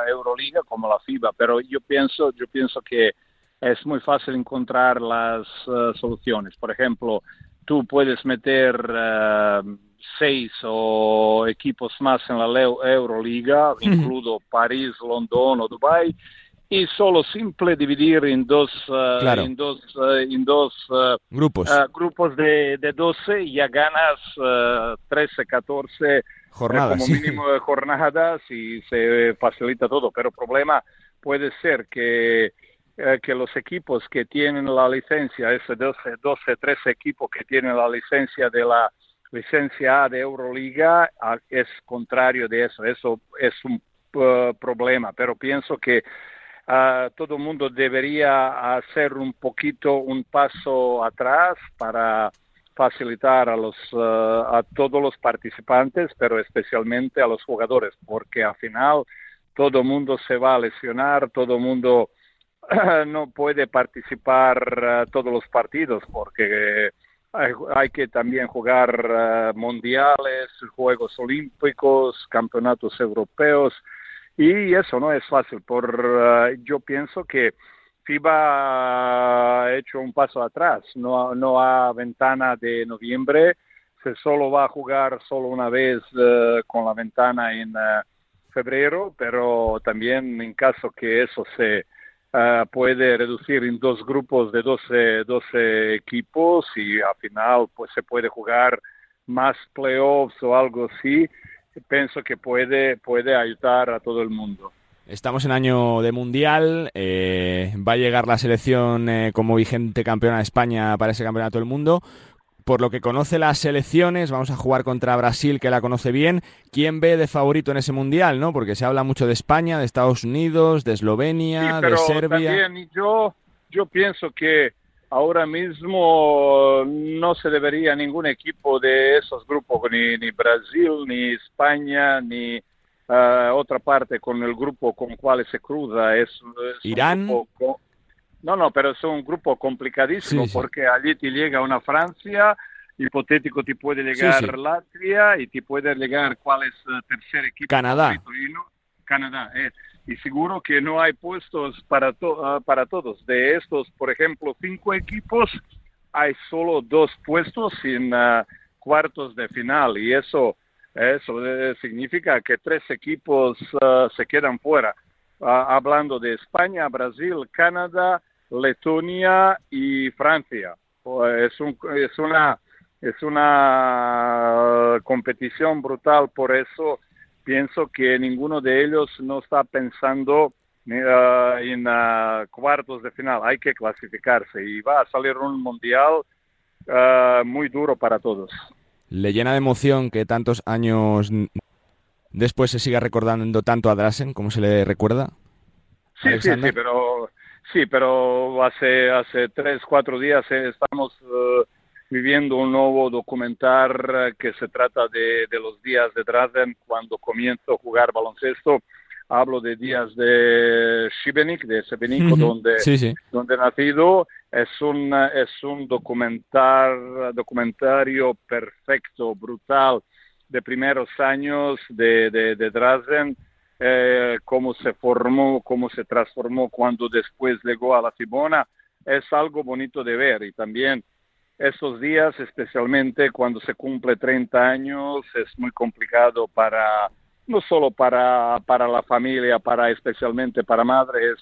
Euroliga como la FIBA, pero yo pienso yo pienso que es muy fácil encontrar las uh, soluciones. Por ejemplo, tú puedes meter uh, seis o equipos más en la Euroliga, incluido París, London o Dubai y solo simple dividir en dos, uh, en dos, uh, en dos uh, grupos, grupos de, de 12 ya ganas 13, 14 jornadas, como mínimo de jornadas y se facilita todo. Pero el problema puede ser que, que los equipos que tienen la licencia, ese 12, 12, 13 equipos que tienen la licencia de la licencia A de Euroliga, es contrario de eso. Eso es un problema, pero pienso que uh, todo el mundo debería hacer un poquito un paso atrás para facilitar a los a todos los participantes, pero especialmente a los jugadores, porque al final todo el mundo se va a lesionar, todo el mundo no puede participar todos los partidos porque hay, hay, que también jugar mundiales, Juegos Olímpicos, campeonatos europeos y eso no es fácil. Por, uh, yo pienso que FIBA ha hecho un paso atrás. No, no a ventana de noviembre se solo va a jugar solo una vez eh, con la ventana en eh, febrero, pero también en caso que eso se puede reducir en dos grupos de 12, 12 equipos y al final pues se puede jugar más playoffs o algo así, pienso que puede, puede ayudar a todo el mundo. Estamos en año de mundial, eh, va a llegar la selección eh, como vigente campeona de España para ese campeonato del mundo. Por lo que conoce las selecciones, vamos a jugar contra Brasil, que la conoce bien. ¿Quién ve de favorito en ese mundial? no Porque se habla mucho de España, de Estados Unidos, de Eslovenia, de Serbia. También yo, yo pienso que ahora mismo no se debería ningún equipo de esos grupos, ni, ni Brasil, ni España, ni uh, otra parte con el grupo con cual se cruza. Es, es Irán. No, no, pero es un grupo complicadísimo Sí, sí. porque allí te llega una Francia, hipotético te puede llegar Sí. Latvia y te puede llegar cuál es el tercer equipo. Canadá. Canadá, eh. Y seguro que no hay puestos para, ah, para todos. De estos, por ejemplo, cinco equipos, hay solo dos puestos en ah, cuartos de final y eso, eso significa que tres equipos ah, se quedan fuera. Hablando de España, Brasil, Canadá, Letonia y Francia. Oh, Es, un, es una es una competición brutal, por eso pienso que ninguno de ellos no está pensando eh, en ah, cuartos de final. Hay que clasificarse y va a salir un mundial ah, muy duro para todos. Le llena de emoción que tantos años después se siga recordando tanto a Drasen como se le recuerda. Sí, sí, Alexander. sí, pero sí, pero hace hace tres cuatro días eh, estamos eh, viviendo un nuevo documental eh, que se trata de, de los días de Drazen cuando comienzo a jugar baloncesto. Hablo de días de Šibenik, de Sebenico, Ujú. donde Sí, sí. donde he nacido. Es un es un documental documentario perfecto, brutal de primeros años de, de, de Drazen, eh, cómo se formó, cómo se transformó cuando después llegó a la Cibona, es algo bonito de ver y también estos días, especialmente cuando se cumple 30 años, es muy complicado para, no solo para, para la familia, para especialmente para madres,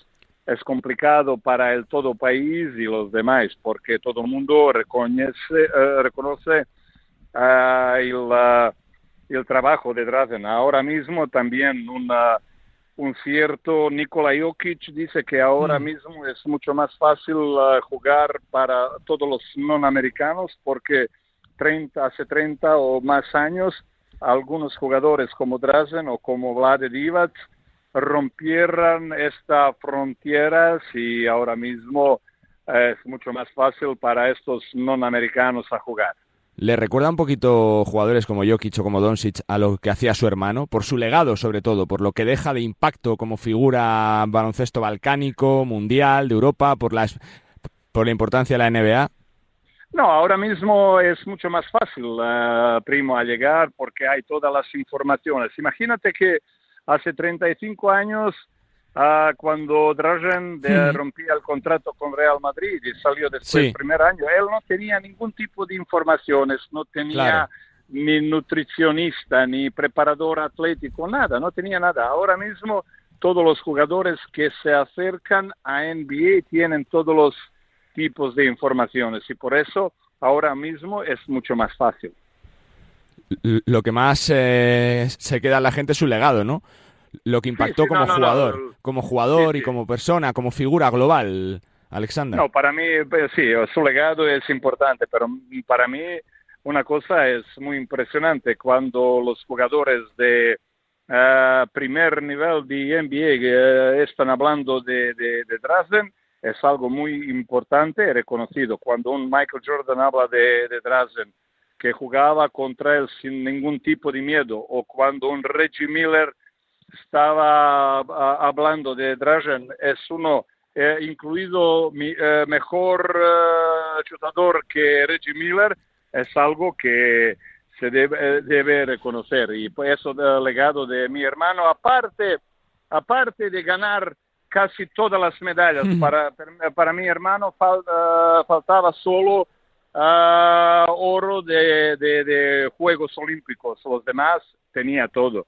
es complicado para el todo país y los demás, porque todo el mundo reconoce, eh, reconoce el, ah, el trabajo de Drazen. Ahora mismo también una, un cierto Nikola Jokic dice que ahora mismo es mucho más fácil ah, jugar para todos los no americanos porque 30, hace 30 o más años algunos jugadores como Drazen o como Vlade Divac rompieron estas fronteras y ahora mismo eh, es mucho más fácil para estos no americanos a jugar. ¿Le recuerda un poquito jugadores como Jokic o como Doncic a lo que hacía su hermano? Por su legado, sobre todo, por lo que deja de impacto como figura baloncesto balcánico, mundial, de Europa, por la, por la importancia de la NBA. No, ahora mismo es mucho más fácil, eh, primo, a llegar porque hay todas las informaciones. Imagínate que hace 35 años, ah, cuando de- Ujú. rompía el contrato con Real Madrid y salió después Sí. del primer año, él no tenía ningún tipo de informaciones, no tenía Claro. ni nutricionista, ni preparador atlético, nada, no tenía nada. Ahora mismo todos los jugadores que se acercan a NBA tienen todos los tipos de informaciones y por eso ahora mismo es mucho más fácil. Lo que más eh, se queda en la gente es su legado, ¿no? Lo que impactó sí, como no, no, no, jugador, el- como jugador y como persona, como figura global, Alexander. No, para mí, pues, sí, su legado es importante, pero para mí una cosa es muy impresionante cuando los jugadores de eh, primer nivel de NBA eh, están hablando de, de, de Drazen, es algo muy importante y reconocido. Cuando un Michael Jordan habla de, de Drazen, que jugaba contra él sin ningún tipo de miedo, o cuando un Reggie Miller estaba ah, hablando de Drazen, es uno eh, incluido mi, eh, mejor eh, chutador que Reggie Miller, es algo que se debe, eh, debe reconocer. Y pues eso del legado de mi hermano, aparte, aparte de ganar casi todas las medallas, para, para mi hermano fal- eh, faltaba solo ah, oro de, de, de Juegos Olímpicos, los demás tenía todo.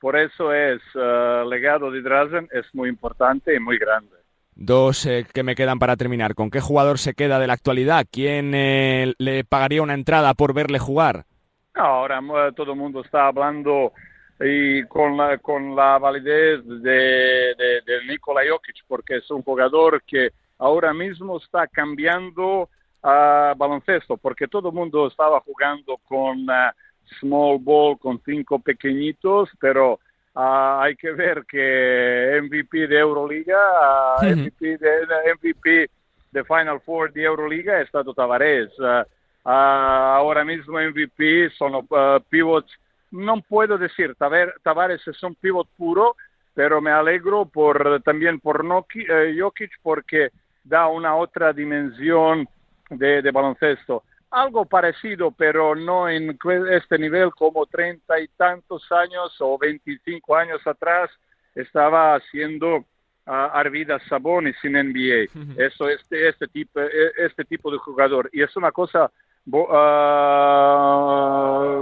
Por eso es ah, legado de Drazen es muy importante y muy grande. Dos eh, que me quedan para terminar. ¿Con qué jugador se queda de la actualidad? ¿Quién eh, le pagaría una entrada por verle jugar? Ahora eh, todo el mundo está hablando y con la, con la validez de, de, de Nikola Jokic, porque es un jugador que ahora mismo está cambiando a baloncesto, porque todo el mundo estaba jugando con ah, small ball, con cinco pequeñitos, pero ah, hay que ver que MVP de Euroliga, ah, MVP, de, MVP de Final Four de Euroliga es Tato Tavares. ahora mismo MVP son pivots no puedo decir, Tavares es un pivot puro, pero me alegro por, también por Noki, eh, Jokic porque da una otra dimensión de, baloncesto. Algo parecido, pero no en este nivel como treinta y tantos años o veinticinco años atrás estaba haciendo uh, Arvidas Sabonis sin NBA. Eso este este tipo e, este tipo de jugador y es una cosa uh,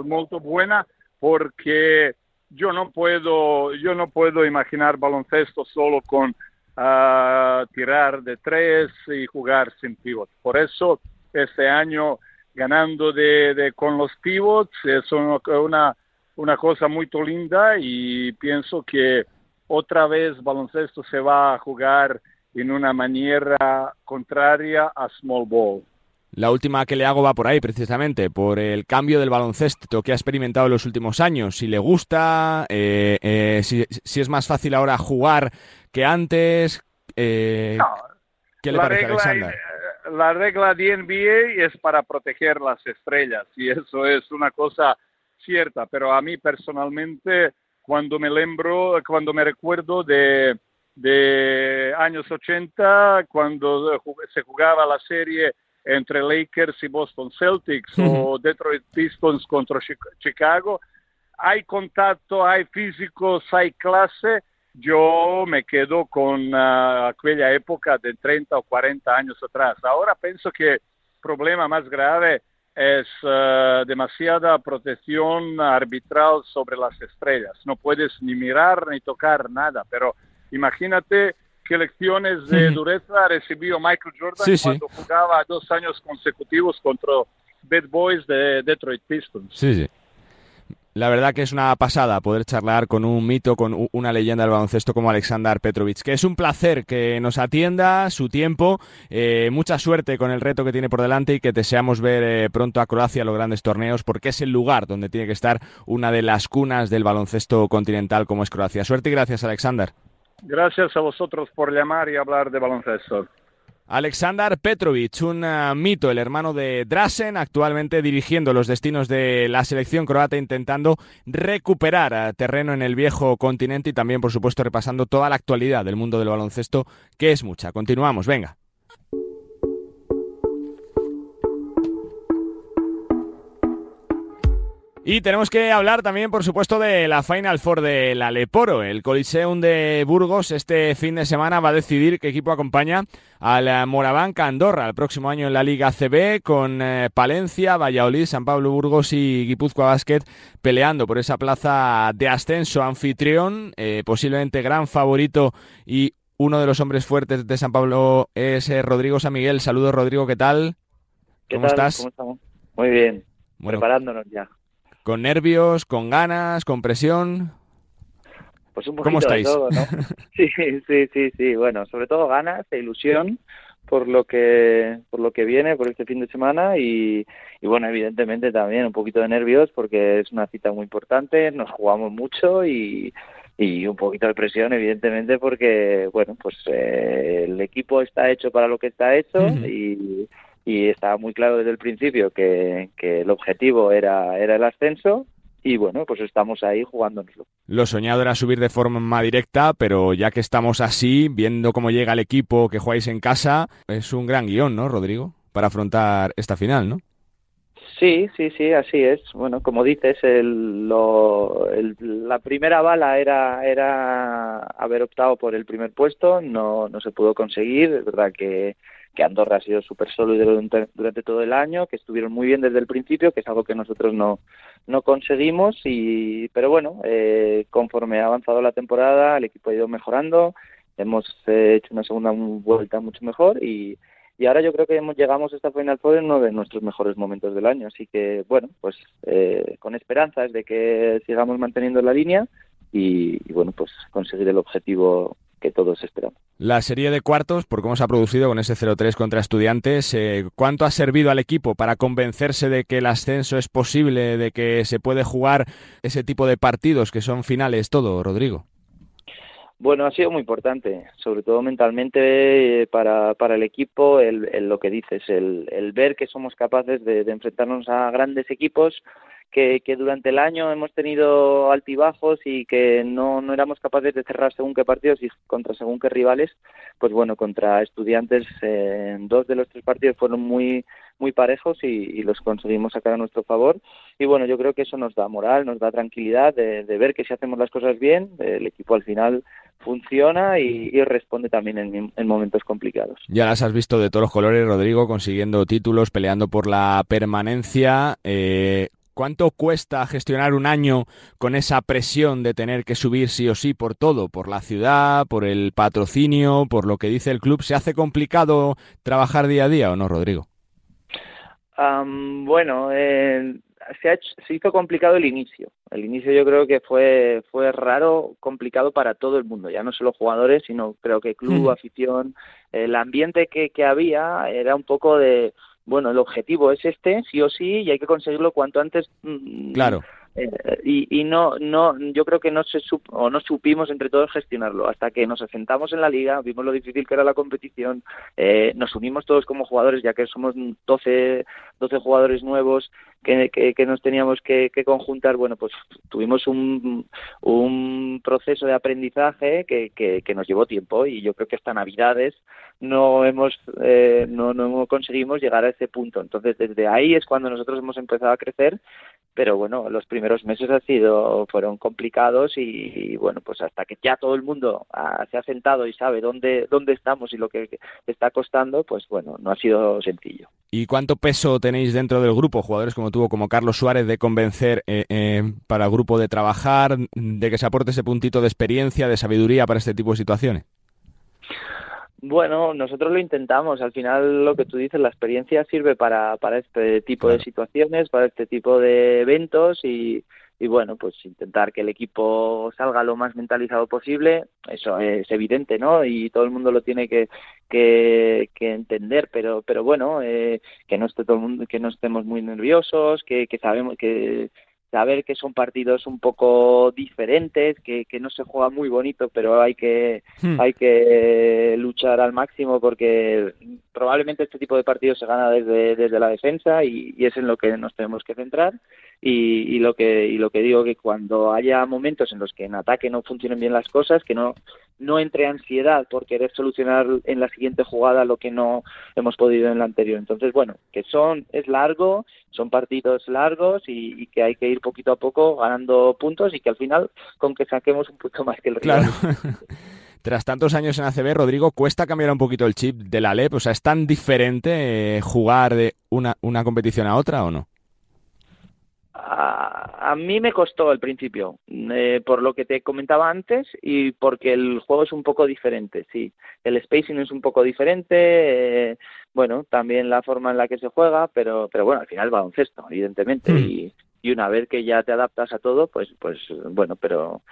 muy buena porque yo no puedo, yo no puedo imaginar baloncesto solo con uh, tirar de tres y jugar sin pivot. Por eso este año ganando de, de con los pivots es una, una cosa muy linda y pienso que otra vez baloncesto se va a jugar en una manera contraria a small ball. La última que le hago va por ahí, precisamente, por el cambio del baloncesto que ha experimentado en los últimos años. Si le gusta, eh, eh, si, es más fácil ahora jugar que antes. Eh, ¿Qué le parece, Alexander? La regla de NBA es para proteger las estrellas y eso es una cosa cierta, pero a mí personalmente, cuando me lembro, cuando me recuerdo de, de años 80, cuando se jugaba la serie entre Lakers y Boston Celtics o Detroit Pistons contra Chicago. Hay contacto, hay físicos, hay clase. Yo me quedo con uh, aquella época de 30 o 40 años atrás. Ahora pienso que el problema más grave es uh, demasiada protección arbitral sobre las estrellas. No puedes ni mirar ni tocar nada, pero imagínate qué lecciones de dureza recibió Michael Jordan cuando jugaba dos años consecutivos contra Bad Boys de Detroit Pistons. Sí, sí. La verdad que es una pasada poder charlar con un mito, con una leyenda del baloncesto como Alexander Petrovic, que es un placer que nos atienda su tiempo, eh, mucha suerte con el reto que tiene por delante y que deseamos ver eh, pronto a Croacia los grandes torneos, porque es el lugar donde tiene que estar una de las cunas del baloncesto continental como es Croacia. Suerte y gracias, Alexander. Gracias a vosotros por llamar y hablar de baloncesto. Alexander Petrovic, un eh, mito, el hermano de Drasen, actualmente dirigiendo los destinos de la selección croata, intentando recuperar eh, terreno en el viejo continente y también, por supuesto, repasando toda la actualidad del mundo del baloncesto, que es mucha. Continuamos, venga. Y tenemos que hablar también, por supuesto, de la Final Four del Aleporo. El Coliseum de Burgos este fin de semana va a decidir qué equipo acompaña al Moraván Andorra el próximo año en la Liga CB con eh, Palencia, Valladolid, San Pablo Burgos y Guipúzcoa Basket peleando por esa plaza de ascenso anfitrión, eh, posiblemente gran favorito y uno de los hombres fuertes de San Pablo es eh, Rodrigo San Miguel. Saludos Rodrigo, ¿qué tal? ¿Cómo estás? ¿Cómo estamos? Muy bien, preparándonos ya. ¿Con nervios, con ganas, con presión? Pues un poquito de todo, ¿no? sí, sí, sí, sí. Bueno, sobre todo ganas e ilusión por lo que por lo que viene por este fin de semana y, y bueno evidentemente también un poquito de nervios porque es una cita muy importante nos jugamos mucho y, y un poquito de presión evidentemente porque bueno pues eh, el equipo está hecho para lo que está hecho y y estaba muy claro desde el principio que, el objetivo era, era el ascenso y bueno, pues estamos ahí jugándonoslo. Lo soñado era subir de forma directa, pero ya que estamos así, viendo cómo llega el equipo que jugáis en casa, es un gran guion, ¿no, Rodrigo? Para afrontar esta final, ¿no? Sí, sí, sí, así es. Bueno, como dices, el, lo, la primera bala era, era haber optado por el primer puesto, no, no se pudo conseguir. Es verdad que que Andorra ha sido súper sólido durante, durante, todo el año, que estuvieron muy bien desde el principio, que es algo que nosotros no, no conseguimos, y, pero bueno, eh, conforme ha avanzado la temporada, el equipo ha ido mejorando, hemos eh, hecho una segunda vuelta mucho mejor y, y ahora yo creo que hemos, llegamos a esta Final Four en uno de nuestros mejores momentos del año. Así que, bueno, pues eh, con esperanzas de que sigamos manteniendo la línea y, bueno, pues conseguir el objetivo que todos esperamos. La serie de cuartos, por cómo se ha producido con ese 0-3 contra estudiantes, eh, ¿cuánto ha servido al equipo para convencerse de que el ascenso es posible, de que se puede jugar ese tipo de partidos que son finales, todo, Rodrigo? Bueno, ha sido muy importante, sobre todo mentalmente eh, para, para el equipo, el, lo que dices, el, el ver que somos capaces de, de enfrentarnos a grandes equipos que, durante el año hemos tenido altibajos y que no, no éramos capaces de cerrar según qué partidos y contra según qué rivales, pues bueno, contra estudiantes eh, dos de los tres partidos fueron muy muy parejos y, los conseguimos sacar a nuestro favor. Y bueno, yo creo que eso nos da moral, nos da tranquilidad de, ver que si hacemos las cosas bien, el equipo al final funciona y, responde también en, momentos complicados. Ya las has visto de todos los colores, Rodrigo, consiguiendo títulos, peleando por la permanencia. Eh, ¿Cuánto cuesta gestionar un año con esa presión de tener que subir sí o sí por todo? Por la ciudad, por el patrocinio, por lo que dice el club. ¿Se hace complicado trabajar día a día o no, Rodrigo? bueno, eh, se, ha se hizo complicado el inicio. El inicio yo creo que fue, fue raro, complicado para todo el mundo, ya no solo jugadores, sino creo que club, afición, el ambiente que, que había era un poco de, bueno, el objetivo es este, sí o sí, y hay que conseguirlo cuanto antes. Mm, claro. Eh, y, no, no, yo creo que no se o no supimos entre todos gestionarlo hasta que nos asentamos en la liga, vimos lo difícil que era la competición, eh, nos unimos todos como jugadores, ya que somos 12, 12 jugadores nuevos que, que, nos teníamos que, conjuntar. Bueno, pues tuvimos un, un proceso de aprendizaje que, que, nos llevó tiempo y yo creo que hasta Navidades no hemos, eh, no, no conseguimos llegar a ese punto. Entonces, desde ahí es cuando nosotros hemos empezado a crecer pero bueno, los primeros meses ha sido, fueron complicados y, bueno, pues hasta que ya todo el mundo se ha sentado y sabe dónde, dónde estamos y lo que está costando, pues bueno, no ha sido sencillo. ¿Y cuánto peso tenéis dentro del grupo, jugadores como tuvo, como Carlos Suárez, de convencer eh, eh, para el grupo de trabajar, de que se aporte ese puntito de experiencia, de sabiduría para este tipo de situaciones? Bueno, nosotros lo intentamos. Al final, lo que tú dices, la experiencia sirve para, para este tipo de situaciones, para este tipo de eventos y, y bueno, pues intentar que el equipo salga lo más mentalizado posible, eso es evidente, ¿no? Y todo el mundo lo tiene que, que, que entender, pero, pero bueno, eh, que no esté todo el mundo, que no estemos muy nerviosos, que, que sabemos que saber que son partidos un poco diferentes, que, que no se juega muy bonito, pero hay que, hmm. hay que luchar al máximo porque probablemente este tipo de partidos se gana desde, desde la defensa y, y es en lo que nos tenemos que centrar y, lo que y lo que digo que cuando haya momentos en los que en ataque no funcionen bien las cosas que no no entre ansiedad por querer solucionar en la siguiente jugada lo que no hemos podido en la anterior entonces bueno que son es largo son partidos largos y, que hay que ir poquito a poco ganando puntos y que al final con que saquemos un punto más que el rival Tras tantos años en ACB, Rodrigo, ¿cuesta cambiar un poquito el chip de la LEP? O sea, ¿es tan diferente eh, jugar de una, una competición a otra o no? A, mí me costó al principio, eh, por lo que te comentaba antes y porque el juego es un poco diferente, sí. El spacing es un poco diferente, eh, bueno, también la forma en la que se juega, pero, pero bueno, al final baloncesto, evidentemente, hmm. y, y una vez que ya te adaptas a todo, pues, pues bueno, pero,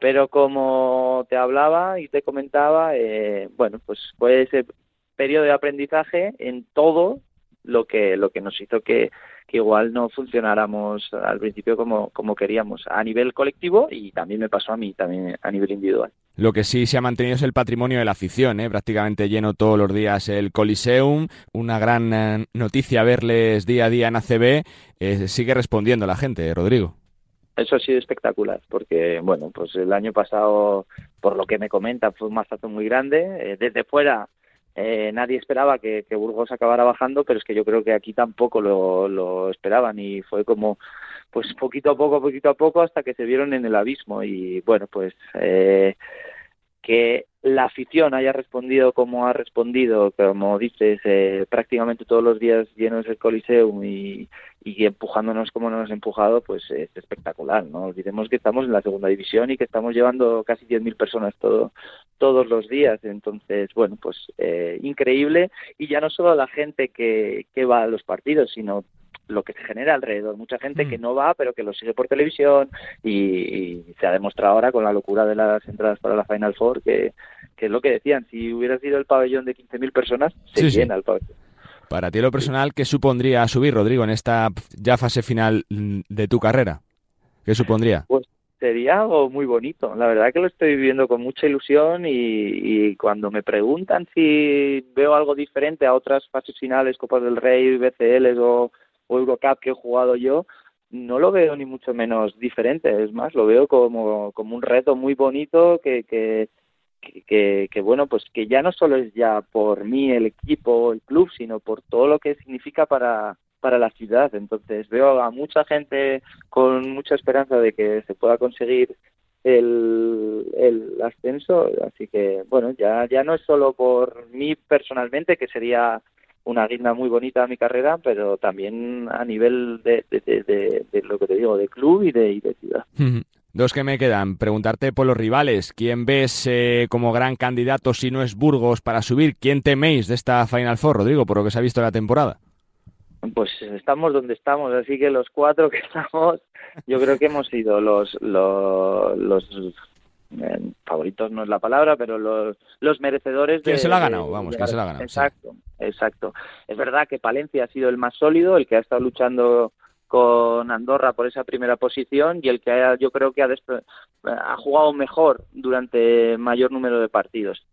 pero como te hablaba y te comentaba, eh, bueno, pues fue ese periodo de aprendizaje en todo lo que, lo que nos hizo que, que igual no funcionáramos al principio como, como queríamos a nivel colectivo y también me pasó a mí, también a nivel individual. Lo que sí se ha mantenido es el patrimonio de la afición, ¿eh? prácticamente lleno todos los días el Coliseum. Una gran eh, noticia verles día a día en ACB. Eh, sigue respondiendo la gente, Rodrigo. Eso ha sido espectacular, porque bueno, pues el año pasado, por lo que me comentan, fue un mazazo muy grande. desde fuera eh, nadie esperaba que, Burgos acabara bajando, pero es que yo creo que aquí tampoco lo, esperaban y fue como pues poquito a poco, poquito a poco hasta que se vieron en el abismo y bueno, pues eh, que la afición haya respondido como ha respondido, como dices, eh, prácticamente todos los días llenos el Coliseum y, empujándonos como nos ha empujado, pues es espectacular. No olvidemos que estamos en la segunda división y que estamos llevando casi 10.000 personas todo, todos los días. Entonces, bueno, pues eh, increíble. Y ya no solo la gente que, que va a los partidos, sino lo que se genera alrededor. Mucha gente que mm. no va, pero que lo sigue por televisión y, se ha demostrado ahora con la locura de las entradas para la Final Four que, que es lo que decían, si hubiera sido el pabellón de 15.000 personas, se llena el pabellón. Para ti lo personal, ¿qué supondría subir, Rodrigo, en esta ya fase final de tu carrera? ¿Qué supondría? Pues sería algo muy bonito. La verdad que lo estoy viviendo con mucha ilusión y, y, cuando me preguntan si veo algo diferente a otras fases finales, Copas del Rey, BCL o, o Eurocup que he jugado yo, no lo veo ni mucho menos diferente, es más, lo veo como, como un reto muy bonito que, que, que, que, bueno, pues que ya no solo es ya por mí el equipo, el club, sino por todo lo que significa para, para la ciudad. Entonces veo a mucha gente con mucha esperanza de que se pueda conseguir el, el ascenso, así que bueno, ya, ya no es solo por mí personalmente, que sería una guinda muy bonita a mi carrera, pero también a nivel de, de, lo que te digo, de club y de, y de ciudad. Dos que me quedan. Preguntarte por los rivales. ¿Quién ves eh, como gran candidato si no es Burgos para subir? ¿Quién teméis de esta Final Four, Rodrigo, por lo que se ha visto la temporada? Pues estamos donde estamos, así que los cuatro que estamos, yo creo que hemos sido los, los, los favoritos no es la palabra, pero los, los merecedores ¿Quién se la ha ganado? Vamos, ¿quién se la ha ganado? Exacto, exacto. Es verdad que Palencia ha sido el más sólido, el que ha estado luchando con Andorra por esa primera posición y el que yo creo que ha, ha jugado mejor durante mayor número de partidos.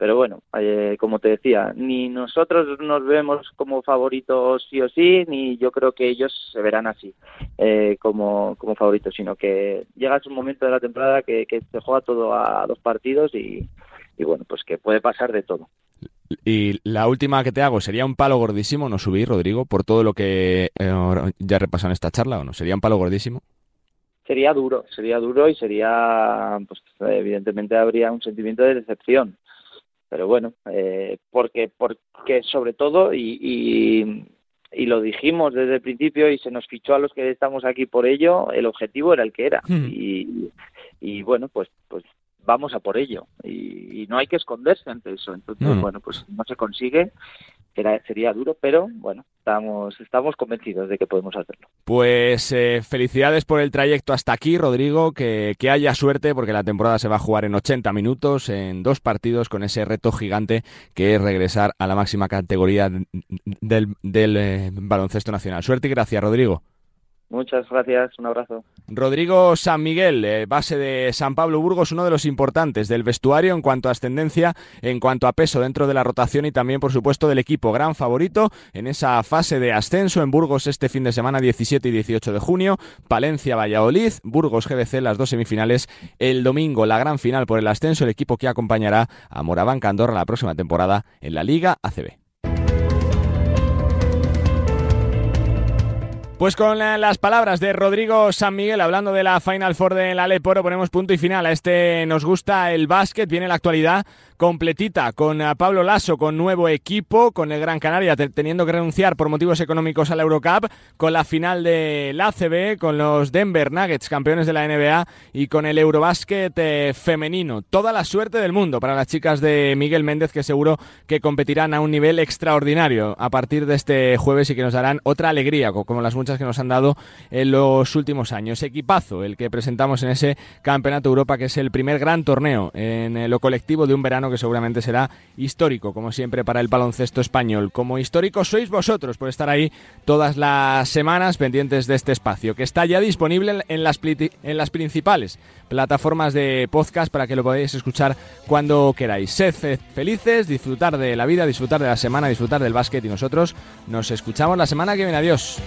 Pero bueno, eh, como te decía, ni nosotros nos vemos como favoritos sí o sí, ni yo creo que ellos se verán así eh, como, como favoritos, sino que llega un momento de la temporada que, que se juega todo a dos partidos y, y bueno, pues que puede pasar de todo. Y la última que te hago, ¿sería un palo gordísimo no subir, Rodrigo, por todo lo que eh, ya repasado en esta charla o no? ¿Sería un palo gordísimo? Sería duro, sería duro y sería, pues evidentemente habría un sentimiento de decepción pero bueno, eh, porque, porque sobre todo, y, y, lo dijimos desde el principio y se nos fichó a los que estamos aquí por ello, el objetivo era el que era. Y, y bueno, pues, pues vamos a por ello. Y, no hay que esconderse ante eso. Entonces, bueno, pues no se consigue sería duro, pero bueno, estamos, estamos convencidos de que podemos hacerlo. Pues eh, felicidades por el trayecto hasta aquí, Rodrigo, que, que, haya suerte porque la temporada se va a jugar en 80 minutos, en dos partidos, con ese reto gigante que es regresar a la máxima categoría del, del eh, baloncesto nacional. Suerte y gracias, Rodrigo. Muchas gracias, un abrazo. Rodrigo San Miguel, eh, base de San Pablo Burgos, uno de los importantes del vestuario en cuanto a ascendencia, en cuanto a peso dentro de la rotación y también, por supuesto, del equipo. Gran favorito en esa fase de ascenso en Burgos este fin de semana 17 y 18 de junio. Palencia, Valladolid, Burgos, GBC, las dos semifinales el domingo. La gran final por el ascenso, el equipo que acompañará a Moraván Candorra la próxima temporada en la Liga ACB. Pues con las palabras de Rodrigo San Miguel hablando de la Final Four de la Leporo ponemos punto y final a este Nos gusta el básquet, viene la actualidad completita con eh, Pablo Lasso, con nuevo equipo, con el Gran Canaria teniendo que renunciar por motivos económicos a la Eurocup, con la final de la ACB, con los Denver Nuggets, campeones de la NBA, y con el Eurobásquet eh, femenino. Toda la suerte del mundo para las chicas de Miguel Méndez, que seguro que competirán a un nivel extraordinario a partir de este jueves y que nos darán otra alegría, como las muchas que nos han dado en los últimos años. Equipazo, el que presentamos en ese Campeonato Europa, que es el primer gran torneo en eh, lo colectivo de un que seguramente será histórico, como siempre, para el baloncesto español. Como histórico sois vosotros por estar ahí todas las semanas pendientes de este espacio, que está ya disponible en las, en las principales plataformas de podcast para que lo podáis escuchar cuando queráis. Sed felices, disfrutar de la vida, disfrutar de la semana, disfrutar del básquet y nosotros nos escuchamos la semana que viene. Adiós.